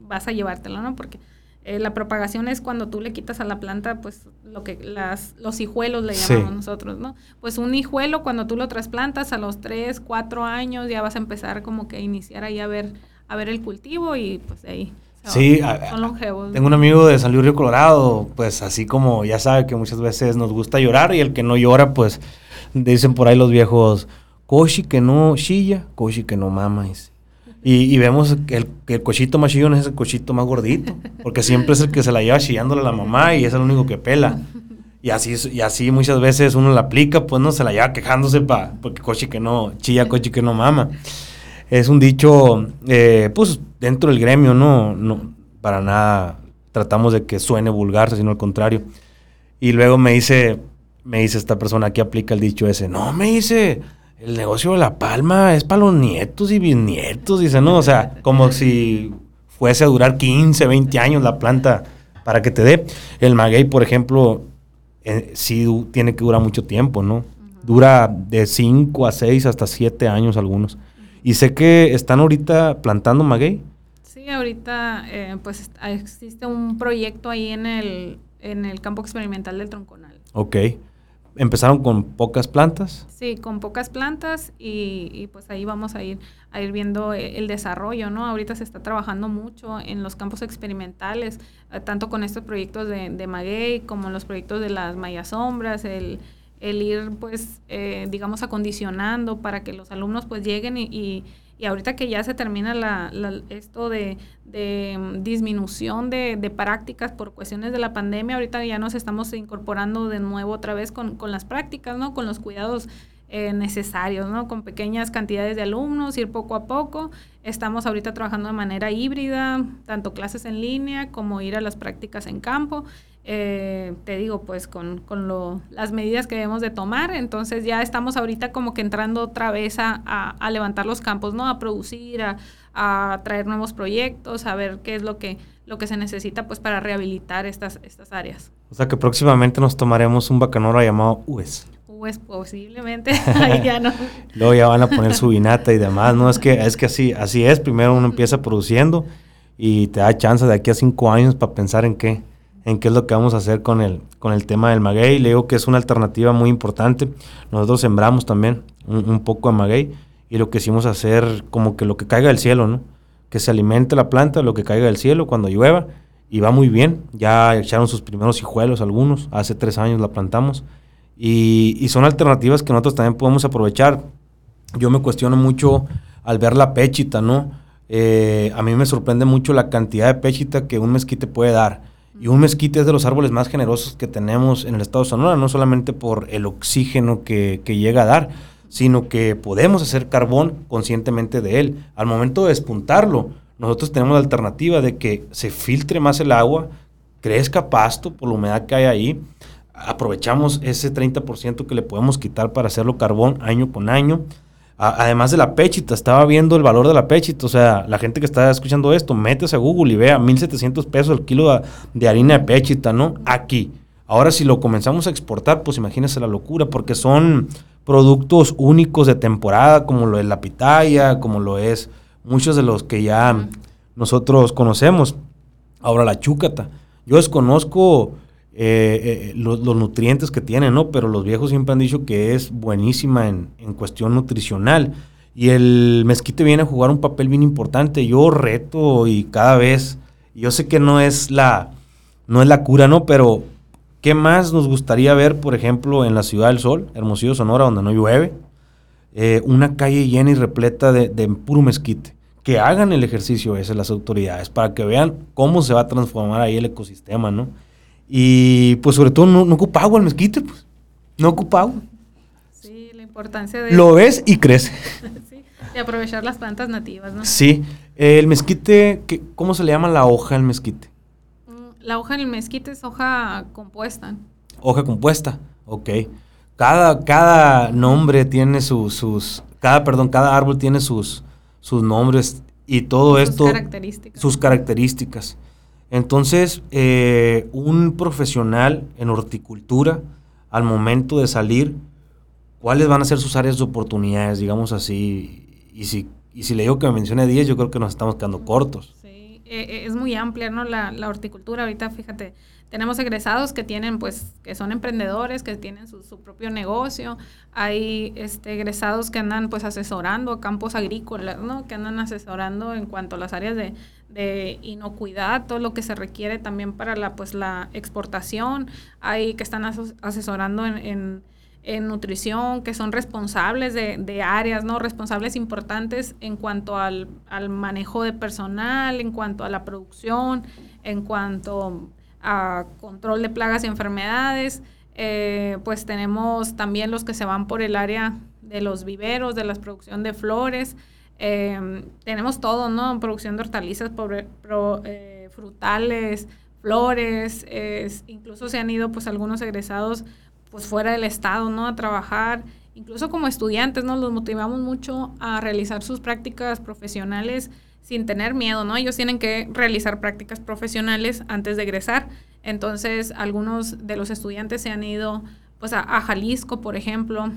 vas a llevártelo, ¿no? Porque eh, la propagación es cuando tú le quitas a la planta, pues, lo que las, los hijuelos le llamamos nosotros, ¿no? Pues un hijuelo, cuando tú lo trasplantas a los 3, 4 años, ya vas a empezar como que a iniciar ahí a ver, a ver el cultivo y pues ahí Sí, tengo un amigo de San Luis Río Colorado, pues así como ya sabe que muchas veces nos gusta llorar y el que no llora, pues dicen por ahí los viejos, cochi que no chilla, cochi que no mama. Y, vemos que el, que el cochito más chillón es el cochito más gordito, porque siempre es el que se la lleva chillándole a la mamá y es el único que pela. Y así, y así muchas veces uno la aplica, pues no se la lleva quejándose pa, porque cochi que no chilla, cochi que no mama es un dicho, eh, pues dentro del gremio, ¿no? no para nada tratamos de que suene vulgar, sino al contrario. Y luego me dice, me dice esta persona que aplica el dicho ese, no, me dice, el negocio de la palma es para los nietos y bisnietos, dice, no, o sea, como si fuese a durar 15, 20 años la planta para que te dé. El maguey, por ejemplo, eh, sí tiene que durar mucho tiempo, ¿no? Dura de 5 a 6 hasta 7 años algunos. Y sé que están ahorita plantando maguey. Sí, ahorita eh, pues existe un proyecto ahí en el, en el campo experimental del Tronconal. Ok. ¿Empezaron con pocas plantas? Sí, con pocas plantas y, pues ahí vamos a ir, a ir viendo eh, el desarrollo, ¿no? Ahorita se está trabajando mucho en los campos experimentales, eh, tanto con estos proyectos de, de maguey como los proyectos de las mayasombras, el el ir pues eh, digamos acondicionando para que los alumnos pues lleguen y, y, ahorita que ya se termina la, esto de, mm, disminución de, prácticas por cuestiones de la pandemia, ahorita ya nos estamos incorporando de nuevo otra vez con, con las prácticas, ¿no? Con los cuidados eh, necesarios, ¿no? Con pequeñas cantidades de alumnos, ir poco a poco. Estamos ahorita trabajando de manera híbrida, tanto clases en línea como ir a las prácticas en campo. Eh, te digo, pues con, con lo, las medidas que debemos de tomar. Entonces ya estamos ahorita como que entrando otra vez a, a, levantar los campos, ¿no? A producir, a, a, traer nuevos proyectos, a ver qué es lo que, lo que se necesita pues para rehabilitar estas, estas áreas. O sea que próximamente nos tomaremos un bacanora llamado UES. UES posiblemente, ahí ya no. Luego ya van a poner su vinata y demás, ¿no? Es que, es que así, así es, primero uno empieza produciendo y te da chance de aquí a cinco años para pensar en qué en qué es lo que vamos a hacer con el, con el tema del maguey. Le digo que es una alternativa muy importante. Nosotros sembramos también un, poco de maguey, y lo que hicimos hacer como que lo que caiga del cielo, ¿no? Que se alimente la planta, lo que caiga del cielo cuando llueva, y va muy bien. Ya echaron sus primeros hijuelos algunos, hace tres años la plantamos, y, son alternativas que nosotros también podemos aprovechar. Yo me cuestiono mucho al ver la pechita, ¿no? Eh, a mí me sorprende mucho la cantidad de pechita que un mezquite puede dar. Y un mezquite es de los árboles más generosos que tenemos en el estado de Sonora, no solamente por el oxígeno que, llega a dar, sino que podemos hacer carbón conscientemente de él. Al momento de despuntarlo, nosotros tenemos la alternativa de que se filtre más el agua, crezca pasto por la humedad que hay ahí, aprovechamos ese 30% que le podemos quitar para hacerlo carbón año con año además de la pechita, estaba viendo el valor de la pechita. O sea, la gente que está escuchando esto, métese a Google y vea 1.700 pesos el kilo de, harina de pechita, ¿no? Aquí. Ahora, si lo comenzamos a exportar, pues imagínese la locura, porque son productos únicos de temporada, como lo es la pitaya, como lo es muchos de los que ya nosotros conocemos. Ahora, la chúcata. Yo desconozco eh, eh, los, nutrientes que tiene, ¿no? Pero los viejos siempre han dicho que es buenísima en, cuestión nutricional. Y el mezquite viene a jugar un papel bien importante. Yo reto y cada vez, yo sé que no es la, no es la cura, ¿no? Pero, ¿qué más nos gustaría ver, por ejemplo, en la Ciudad del Sol, Hermosillo, Sonora, donde no llueve? Eh, una calle llena y repleta de, de puro mezquite que hagan el ejercicio ese las autoridades para que vean cómo se va a transformar ahí el ecosistema, ¿no? Y pues sobre todo no, no ocupa agua el mezquite, pues. No ocupa agua. Sí, la importancia de... Lo ves y crece. sí, y aprovechar las plantas nativas, ¿no? Sí. el mezquite, ¿cómo se le llama la hoja al mezquite? Mm, la hoja del mezquite es hoja compuesta. Hoja compuesta, ok. Cada, cada nombre tiene sus, cada, perdón, cada árbol tiene sus, sus nombres y todo esto. Sus características. Sus características. Entonces, eh, un profesional en horticultura, al momento de salir, ¿cuáles van a ser sus áreas de oportunidades, digamos así? Y si, y si le digo que me mencione 10, yo creo que nos estamos quedando cortos. Sí, eh, eh, es muy amplia, ¿no? La, la horticultura, ahorita, fíjate, tenemos egresados que tienen, pues, que son emprendedores, que tienen su, propio negocio. Hay este, egresados que andan, pues, asesorando a campos agrícolas, ¿no? Que andan asesorando en cuanto a las áreas de, de inocuidad, todo lo que se requiere también para la, pues, la exportación. Hay que están asesorando en, en, nutrición, que son responsables de, de, áreas, ¿no? Responsables importantes en cuanto al, al manejo de personal, en cuanto a la producción, en cuanto a control de plagas y enfermedades. Eh, pues tenemos también los que se van por el área de los viveros, de la producción de flores. Eh, tenemos todo, ¿no? Producción de hortalizas, eh, frutales, flores. incluso se han ido pues algunos egresados pues fuera del estado, ¿no? A trabajar. Incluso como estudiantes, ¿no? Los motivamos mucho a realizar sus prácticas profesionales sin tener miedo, ¿no? Ellos tienen que realizar prácticas profesionales antes de egresar. Entonces, algunos de los estudiantes se han ido pues a, Jalisco, por ejemplo,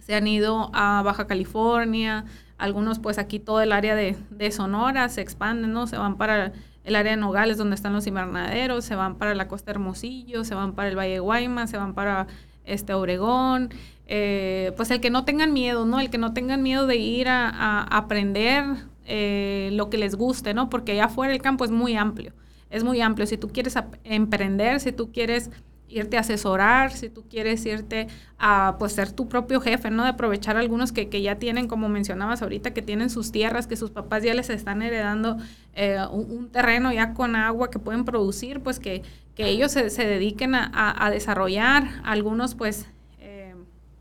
se han ido a Baja California, algunos pues aquí todo el área de, Sonora se expanden, ¿no? Se van para el área de Nogales donde están los invernaderos, se van para la costa Hermosillo, se van para el Valle de Guaymas, se van para este Obregón, eh, pues el que no tengan miedo, ¿no? El que no tengan miedo de ir a aprender eh, lo que les guste, ¿no? Porque allá afuera el campo es muy amplio, es muy amplio. Si tú quieres emprender, si tú quieres irte a asesorar, si tú quieres irte a pues ser tu propio jefe, ¿no? De aprovechar algunos que, ya tienen, como mencionabas ahorita, que tienen sus tierras, que sus papás ya les están heredando eh, un, terreno ya con agua que pueden producir, pues que, que ellos se, dediquen a, a, desarrollar. Algunos pues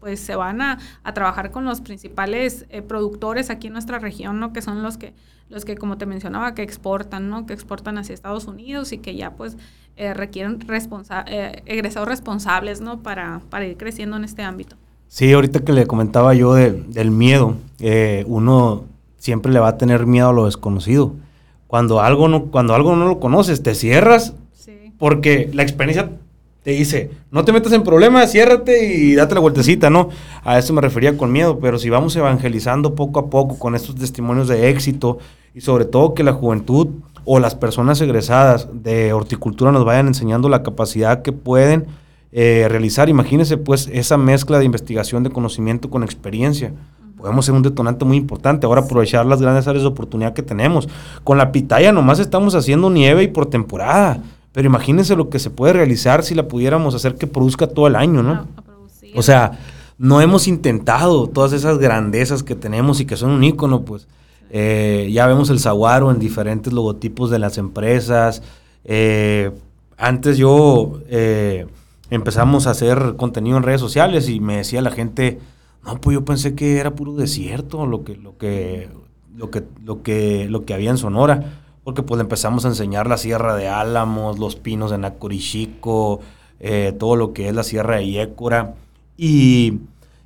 pues se van a, trabajar con los principales eh, productores aquí en nuestra región, ¿no? Que son los que, los que, como te mencionaba, que exportan, ¿no? Que exportan hacia Estados Unidos y que ya pues eh, requieren responsa eh, egresados responsables, ¿no? Para, para ir creciendo en este ámbito. Sí, ahorita que le comentaba yo del miedo, uno siempre le va a tener miedo a lo desconocido. Cuando algo no, cuando algo no lo conoces, te cierras porque la experiencia te dice, no te metas en problemas, ciérrate y date la vueltecita, ¿no? A eso me refería con miedo, pero si vamos evangelizando poco a poco con estos testimonios de éxito y sobre todo que la juventud o las personas egresadas de horticultura nos vayan enseñando la capacidad que pueden eh, realizar. Imagínense pues esa mezcla de investigación, de conocimiento con experiencia. Podemos ser un detonante muy importante. Ahora aprovechar las grandes áreas de oportunidad que tenemos. Con la pitaya nomás estamos haciendo nieve y por temporada. Pero imagínense lo que se puede realizar si la pudiéramos hacer que produzca todo el año, ¿no? o sea, no hemos intentado todas esas grandezas que tenemos y que son un ícono, pues. Eh, ya vemos el saguaro en diferentes logotipos de las empresas. Eh, antes yo eh, empezamos a hacer contenido en redes sociales y me decía la gente, no, pues yo pensé que era puro desierto lo que, lo que, lo que, lo que, lo que había en Sonora. Porque pues empezamos a enseñar la Sierra de Álamos, los pinos de Nacorichico, todo lo que es la Sierra de Yécora. Y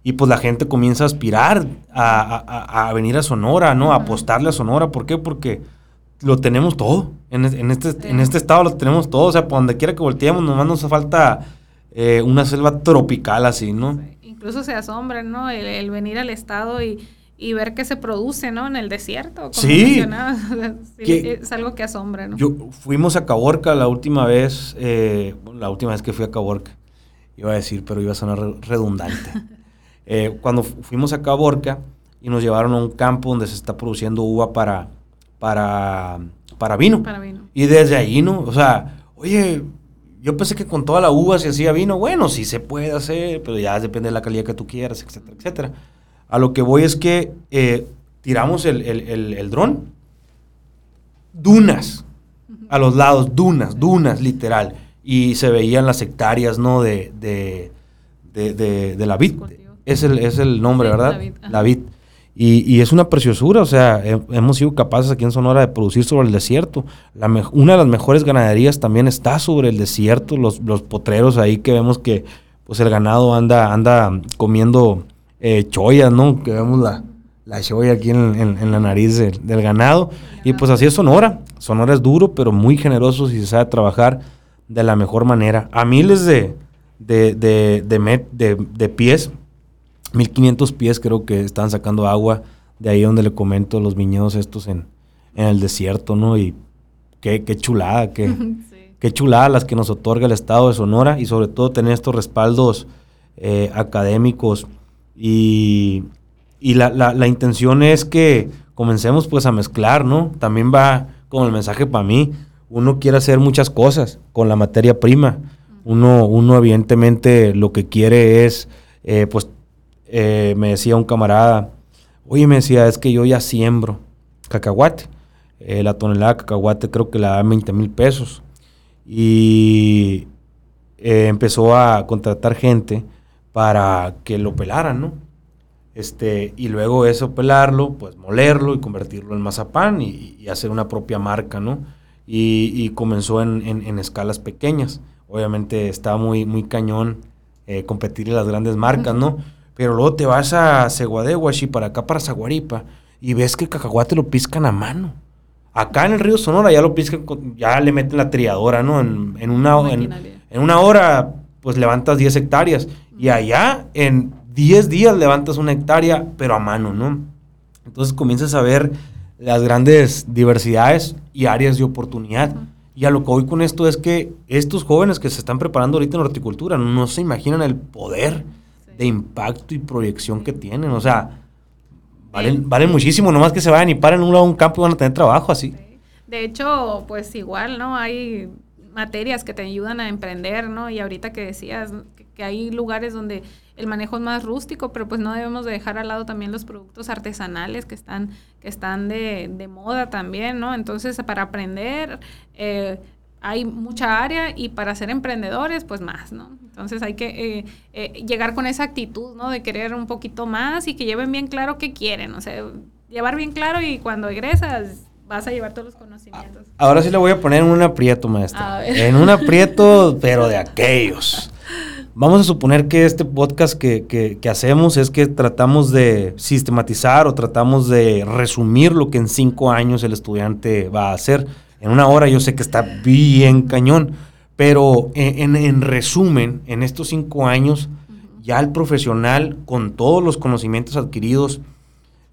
y pues la gente comienza a aspirar a, venir a Sonora, ¿no? A apostarle a Sonora. ¿Por qué? Porque lo tenemos todo. En, este, en este estado lo tenemos todo. O sea, por donde quiera que volteemos, nomás nos hace falta eh, una selva tropical así, ¿no? Incluso se asombran, ¿no? El, venir al estado y, ver qué se produce, ¿no? En el desierto. Como sí. es algo que asombra, ¿no? Yo, fuimos a Caborca la última vez, eh, la última vez que fui a Caborca. Iba a decir, pero iba a sonar redundante. Eh, cuando fuimos a Caborca y nos llevaron a un campo donde se está produciendo uva para, para, para vino. Para vino. Y desde ahí, ¿no? O sea, oye, yo pensé que con toda la uva se hacía vino. Bueno, sí se puede hacer, pero ya depende de la calidad que tú quieras, etcétera, etcétera. A lo que voy es que eh, tiramos el, el, el, dron, dunas a los lados, dunas, dunas, literal. Y se veían las hectáreas, ¿no? De, de, de, de la vid es el, es el nombre, ¿verdad? David. Y, es una preciosura, o sea, hemos sido capaces aquí en Sonora de producir sobre el desierto. La una de las mejores ganaderías también está sobre el desierto, los, los potreros ahí que vemos que pues el ganado anda, anda comiendo eh, choyas, ¿no? Que vemos la, la choya aquí en, la nariz del ganado. Y pues así es Sonora. Sonora es duro, pero muy generoso si se sabe trabajar de la mejor manera. A miles de, de, de, de, de pies 1500 pies creo que están sacando agua de ahí donde le comento los viñedos estos en, el desierto, ¿no? Y qué, qué chulada, qué, qué chulada las que nos otorga el Estado de Sonora y sobre todo tener estos respaldos eh, académicos y, la, la, intención es que comencemos pues a mezclar, ¿no? También va como el mensaje para mí, uno quiere hacer muchas cosas con la materia prima, uno, uno evidentemente lo que quiere es eh, pues eh, me decía un camarada, oye, me decía, es que yo ya siembro cacahuate. Eh, la tonelada de cacahuate creo que la da 20 mil pesos. Y empezó a contratar gente para que lo pelaran, ¿no? Este, y luego eso pelarlo, pues molerlo y convertirlo en mazapán y, hacer una propia marca, ¿no? Y, comenzó en, escalas pequeñas. Obviamente está muy, muy cañón competir en las grandes marcas, ¿no? Pero luego te vas a Seguadehuachi, para acá, para Zaguaripa, y ves que el cacahuate lo piscan a mano. Acá en el río Sonora ya lo piscan, ya le meten la triadora, ¿no? En, una, en, una hora, pues levantas 10 hectáreas. Y allá, en 10 días levantas una hectárea, pero a mano, ¿no? Entonces comienzas a ver las grandes diversidades y áreas de oportunidad. Y a lo que voy con esto es que estos jóvenes que se están preparando ahorita en horticultura no se imaginan el poder de impacto y proyección que tienen. O sea, valen, valen muchísimo, nomás que se vayan y paren un lado un campo y van a tener trabajo así. De hecho, pues igual, ¿no? Hay materias que te ayudan a emprender, ¿no? Y ahorita que decías que, hay lugares donde el manejo es más rústico, pero pues no debemos de dejar al lado también los productos artesanales que están, que están de, de moda también, ¿no? Entonces, para aprender, eh, hay mucha área y para ser emprendedores, pues más, ¿no? Entonces hay que eh, eh, llegar con esa actitud, ¿no? De querer un poquito más y que lleven bien claro qué quieren, o sea, llevar bien claro y cuando egresas vas a llevar todos los conocimientos. Ahora sí le voy a poner en un aprieto, maestra. En un aprieto, pero de aquellos. Vamos a suponer que este podcast que, que, que, hacemos es que tratamos de sistematizar o tratamos de resumir lo que en cinco años el estudiante va a hacer. En una hora yo sé que está bien cañón, pero en, resumen, en estos cinco años, ya el profesional con todos los conocimientos adquiridos,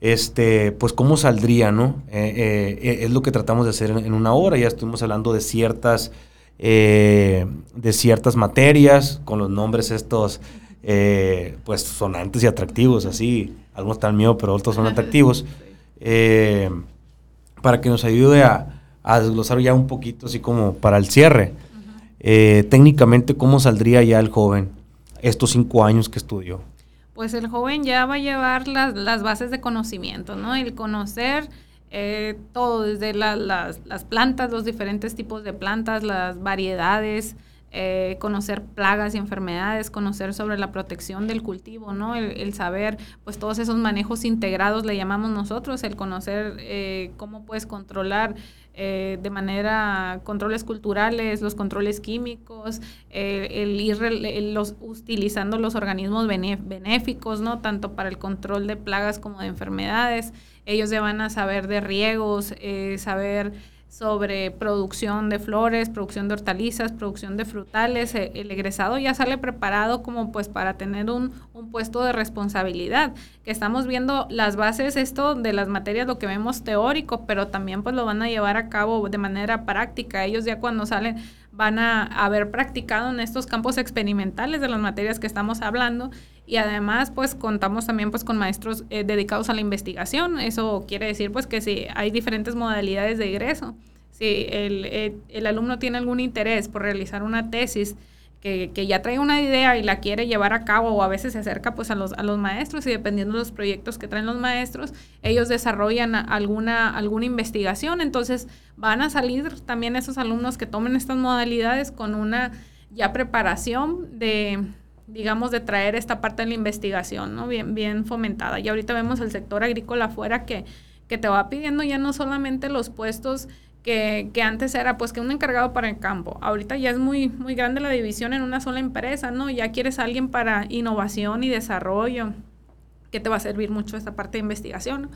este, pues cómo saldría, ¿no? Eh, eh, es lo que tratamos de hacer en, una hora, ya estuvimos hablando de ciertas eh, de ciertas materias, con los nombres estos, eh, pues sonantes y atractivos, así, algunos están miedo, pero otros son atractivos, eh, para que nos ayude a, a, desglosar ya un poquito, así como para el cierre. técnicamente, ¿cómo saldría ya el joven estos cinco años que estudió? Pues el joven ya va a llevar las, las bases de conocimiento, ¿no? El conocer eh, todo, desde las, plantas, los diferentes tipos de plantas, las variedades, eh, conocer plagas y enfermedades, conocer sobre la protección del cultivo, ¿no? El, saber, pues todos esos manejos integrados le llamamos nosotros, el conocer eh, cómo puedes controlar de manera controles culturales, los controles químicos, el ir los, utilizando los organismos benéficos, ¿no? Tanto para el control de plagas como de enfermedades. Ellos van a saber de riegos, eh, saber sobre producción de flores, producción de hortalizas, producción de frutales. Eh, el egresado ya sale preparado como pues para tener un, un, puesto de responsabilidad. Que estamos viendo las bases, esto de las materias, lo que vemos teórico, pero también pues lo van a llevar a cabo de manera práctica. Ellos ya cuando salen van a haber practicado en estos campos experimentales de las materias que estamos hablando y además pues contamos también pues con maestros eh, dedicados a la investigación. Eso quiere decir pues que si hay diferentes modalidades de ingreso. Si el, eh, el alumno tiene algún interés por realizar una tesis, que, ya trae una idea y la quiere llevar a cabo o a veces se acerca pues a los, a los maestros y dependiendo de los proyectos que traen los maestros, ellos desarrollan alguna, alguna investigación. Entonces van a salir también esos alumnos que tomen estas modalidades con una ya preparación de, digamos, de traer esta parte de la investigación, ¿no? Bien, bien fomentada. Y ahorita vemos el sector agrícola afuera que, que te va pidiendo ya no solamente los puestos que, que, antes era pues que un encargado para el campo. Ahorita ya es muy, muy grande la división en una sola empresa, ¿no? Ya quieres alguien para innovación y desarrollo, que te va a servir mucho esta parte de investigación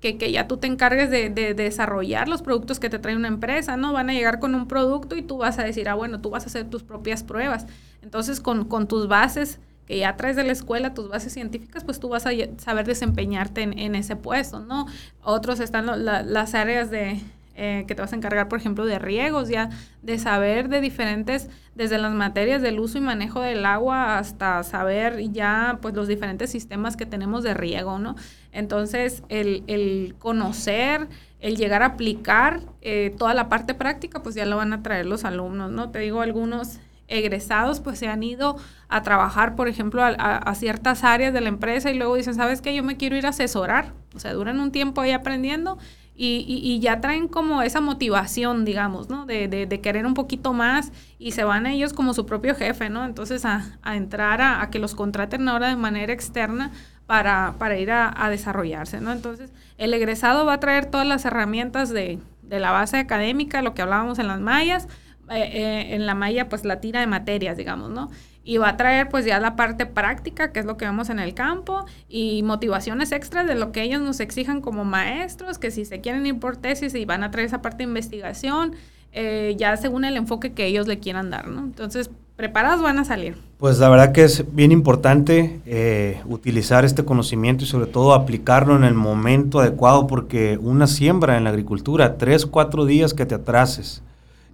que, que ya tú te encargues de, de, desarrollar los productos que te trae una empresa, ¿no? Van a llegar con un producto y tú vas a decir, ah, bueno, tú vas a hacer tus propias pruebas. Entonces, con, con tus bases que ya traes de la escuela, tus bases científicas, pues tú vas a saber desempeñarte en, en ese puesto, ¿no? Otros están las áreas de, eh, que te vas a encargar, por ejemplo, de riegos, ya de saber de diferentes, desde las materias del uso y manejo del agua hasta saber ya pues los diferentes sistemas que tenemos de riego, ¿no? Entonces, el, el conocer, el llegar a aplicar eh, toda la parte práctica, pues ya lo van a traer los alumnos, ¿no? Te digo, algunos egresados pues se han ido a trabajar, por ejemplo, a, a, ciertas áreas de la empresa y luego dicen, ¿sabes qué? Yo me quiero ir a asesorar. O sea, duran un tiempo ahí aprendiendo y, y, ya traen como esa motivación, digamos, ¿no? De, de, querer un poquito más y se van ellos como su propio jefe, ¿no? Entonces a, a entrar a, que los contraten ahora de manera externa para, para ir a, desarrollarse, ¿no? Entonces el egresado va a traer todas las herramientas de, de la base académica, lo que hablábamos en las mallas, eh, eh, en la malla pues la tira de materias, digamos, ¿no? Y va a traer pues ya la parte práctica, que es lo que vemos en el campo, y motivaciones extras de lo que ellos nos exijan como maestros, que si se quieren ir por tesis y van a traer esa parte de investigación, eh, ya según el enfoque que ellos le quieran dar, ¿no? Entonces, preparados van a salir. Pues la verdad que es bien importante eh, utilizar este conocimiento y sobre todo aplicarlo en el momento adecuado, porque una siembra en la agricultura, tres, cuatro días que te atrases,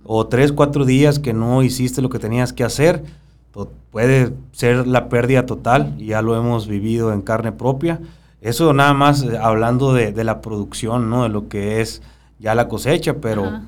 o tres, cuatro días que no hiciste lo que tenías que hacer, puede ser la pérdida total, y ya lo hemos vivido en carne propia. Eso nada más eh, hablando de, de, la producción, ¿no? De lo que es ya la cosecha, pero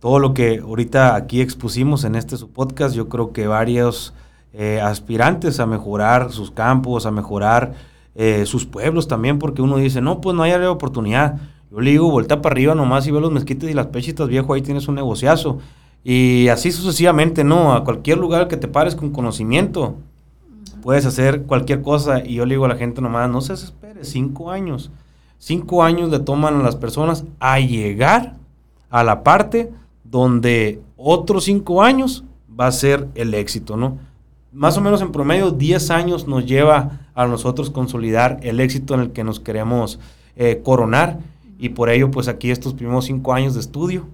todo lo que ahorita aquí expusimos en este su podcast, yo creo que varios eh, aspirantes a mejorar sus campos, a mejorar eh, sus pueblos también, porque uno dice, no, pues no hay oportunidad. Yo le digo, vuelta para arriba nomás y ve los mezquites y las pechitas, viejo, ahí tienes un negociazo. Y así sucesivamente, ¿no? A cualquier lugar que te pares con conocimiento, puedes hacer cualquier cosa. Y yo le digo a la gente nomás, no se desespere, cinco años. Cinco años le toman a las personas a llegar a la parte donde otros cinco años va a ser el éxito, ¿no? Más o menos en promedio, diez años nos lleva a nosotros consolidar el éxito en el que nos queremos eh, coronar. Y por ello, pues aquí estos primeros cinco años de estudio,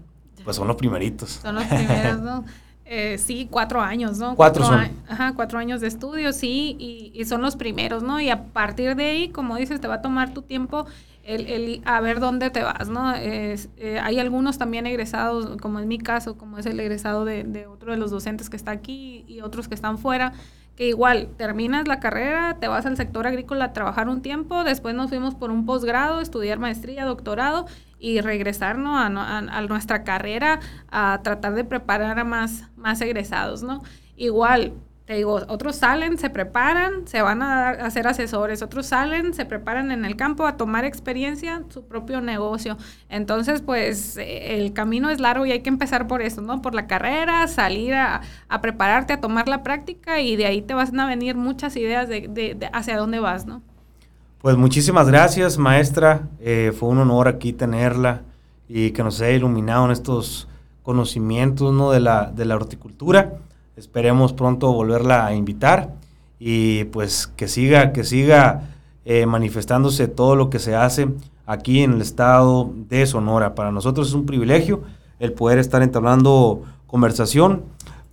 pues son los primeritos. Son los primeros, ¿no? Eh, sí, cuatro años, ¿no? Cuatro, son. ajá, cuatro años de estudio, sí, y, y, son los primeros, ¿no? Y a partir de ahí, como dices, te va a tomar tu tiempo el, a ver dónde te vas, ¿no? Eh, hay algunos también egresados, como en mi caso, como es el egresado de, de, otro de los docentes que está aquí y otros que están fuera, que igual terminas la carrera, te vas al sector agrícola a trabajar un tiempo, después nos fuimos por un posgrado, estudiar maestría, doctorado y regresarnos a, a, nuestra carrera a tratar de preparar a más, más egresados, ¿no? Igual, te digo, otros salen, se preparan, se van a, hacer asesores, otros salen, se preparan en el campo a tomar experiencia, su propio negocio. Entonces, pues eh, el camino es largo y hay que empezar por eso, ¿no? Por la carrera, salir a, prepararte, a tomar la práctica y de ahí te van a venir muchas ideas de, hacia dónde vas, ¿no? Pues muchísimas gracias, maestra. Eh, fue un honor aquí tenerla y que nos haya iluminado en estos conocimientos, ¿no? De la, de la horticultura. Esperemos pronto volverla a invitar y pues que siga, que siga eh, manifestándose todo lo que se hace aquí en el estado de Sonora. Para nosotros es un privilegio el poder estar entablando conversación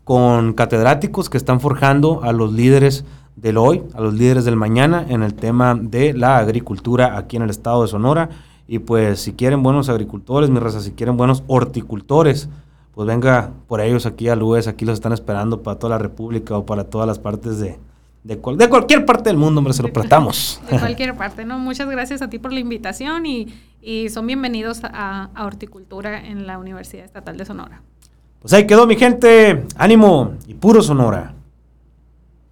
con catedráticos que están forjando a los líderes del hoy, a los líderes del mañana en el tema de la agricultura aquí en el estado de Sonora. Y pues si quieren buenos agricultores, mi raza, si quieren buenos horticultores, pues venga por ellos aquí a Luis, aquí los están esperando para toda la República o para todas las partes de, de, cualquier parte del mundo, hombre, se lo tratamos. De cualquier parte, ¿no? Muchas gracias a ti por la invitación y, son bienvenidos a, a, Horticultura en la Universidad Estatal de Sonora. Pues ahí quedó mi gente, ánimo y puro Sonora.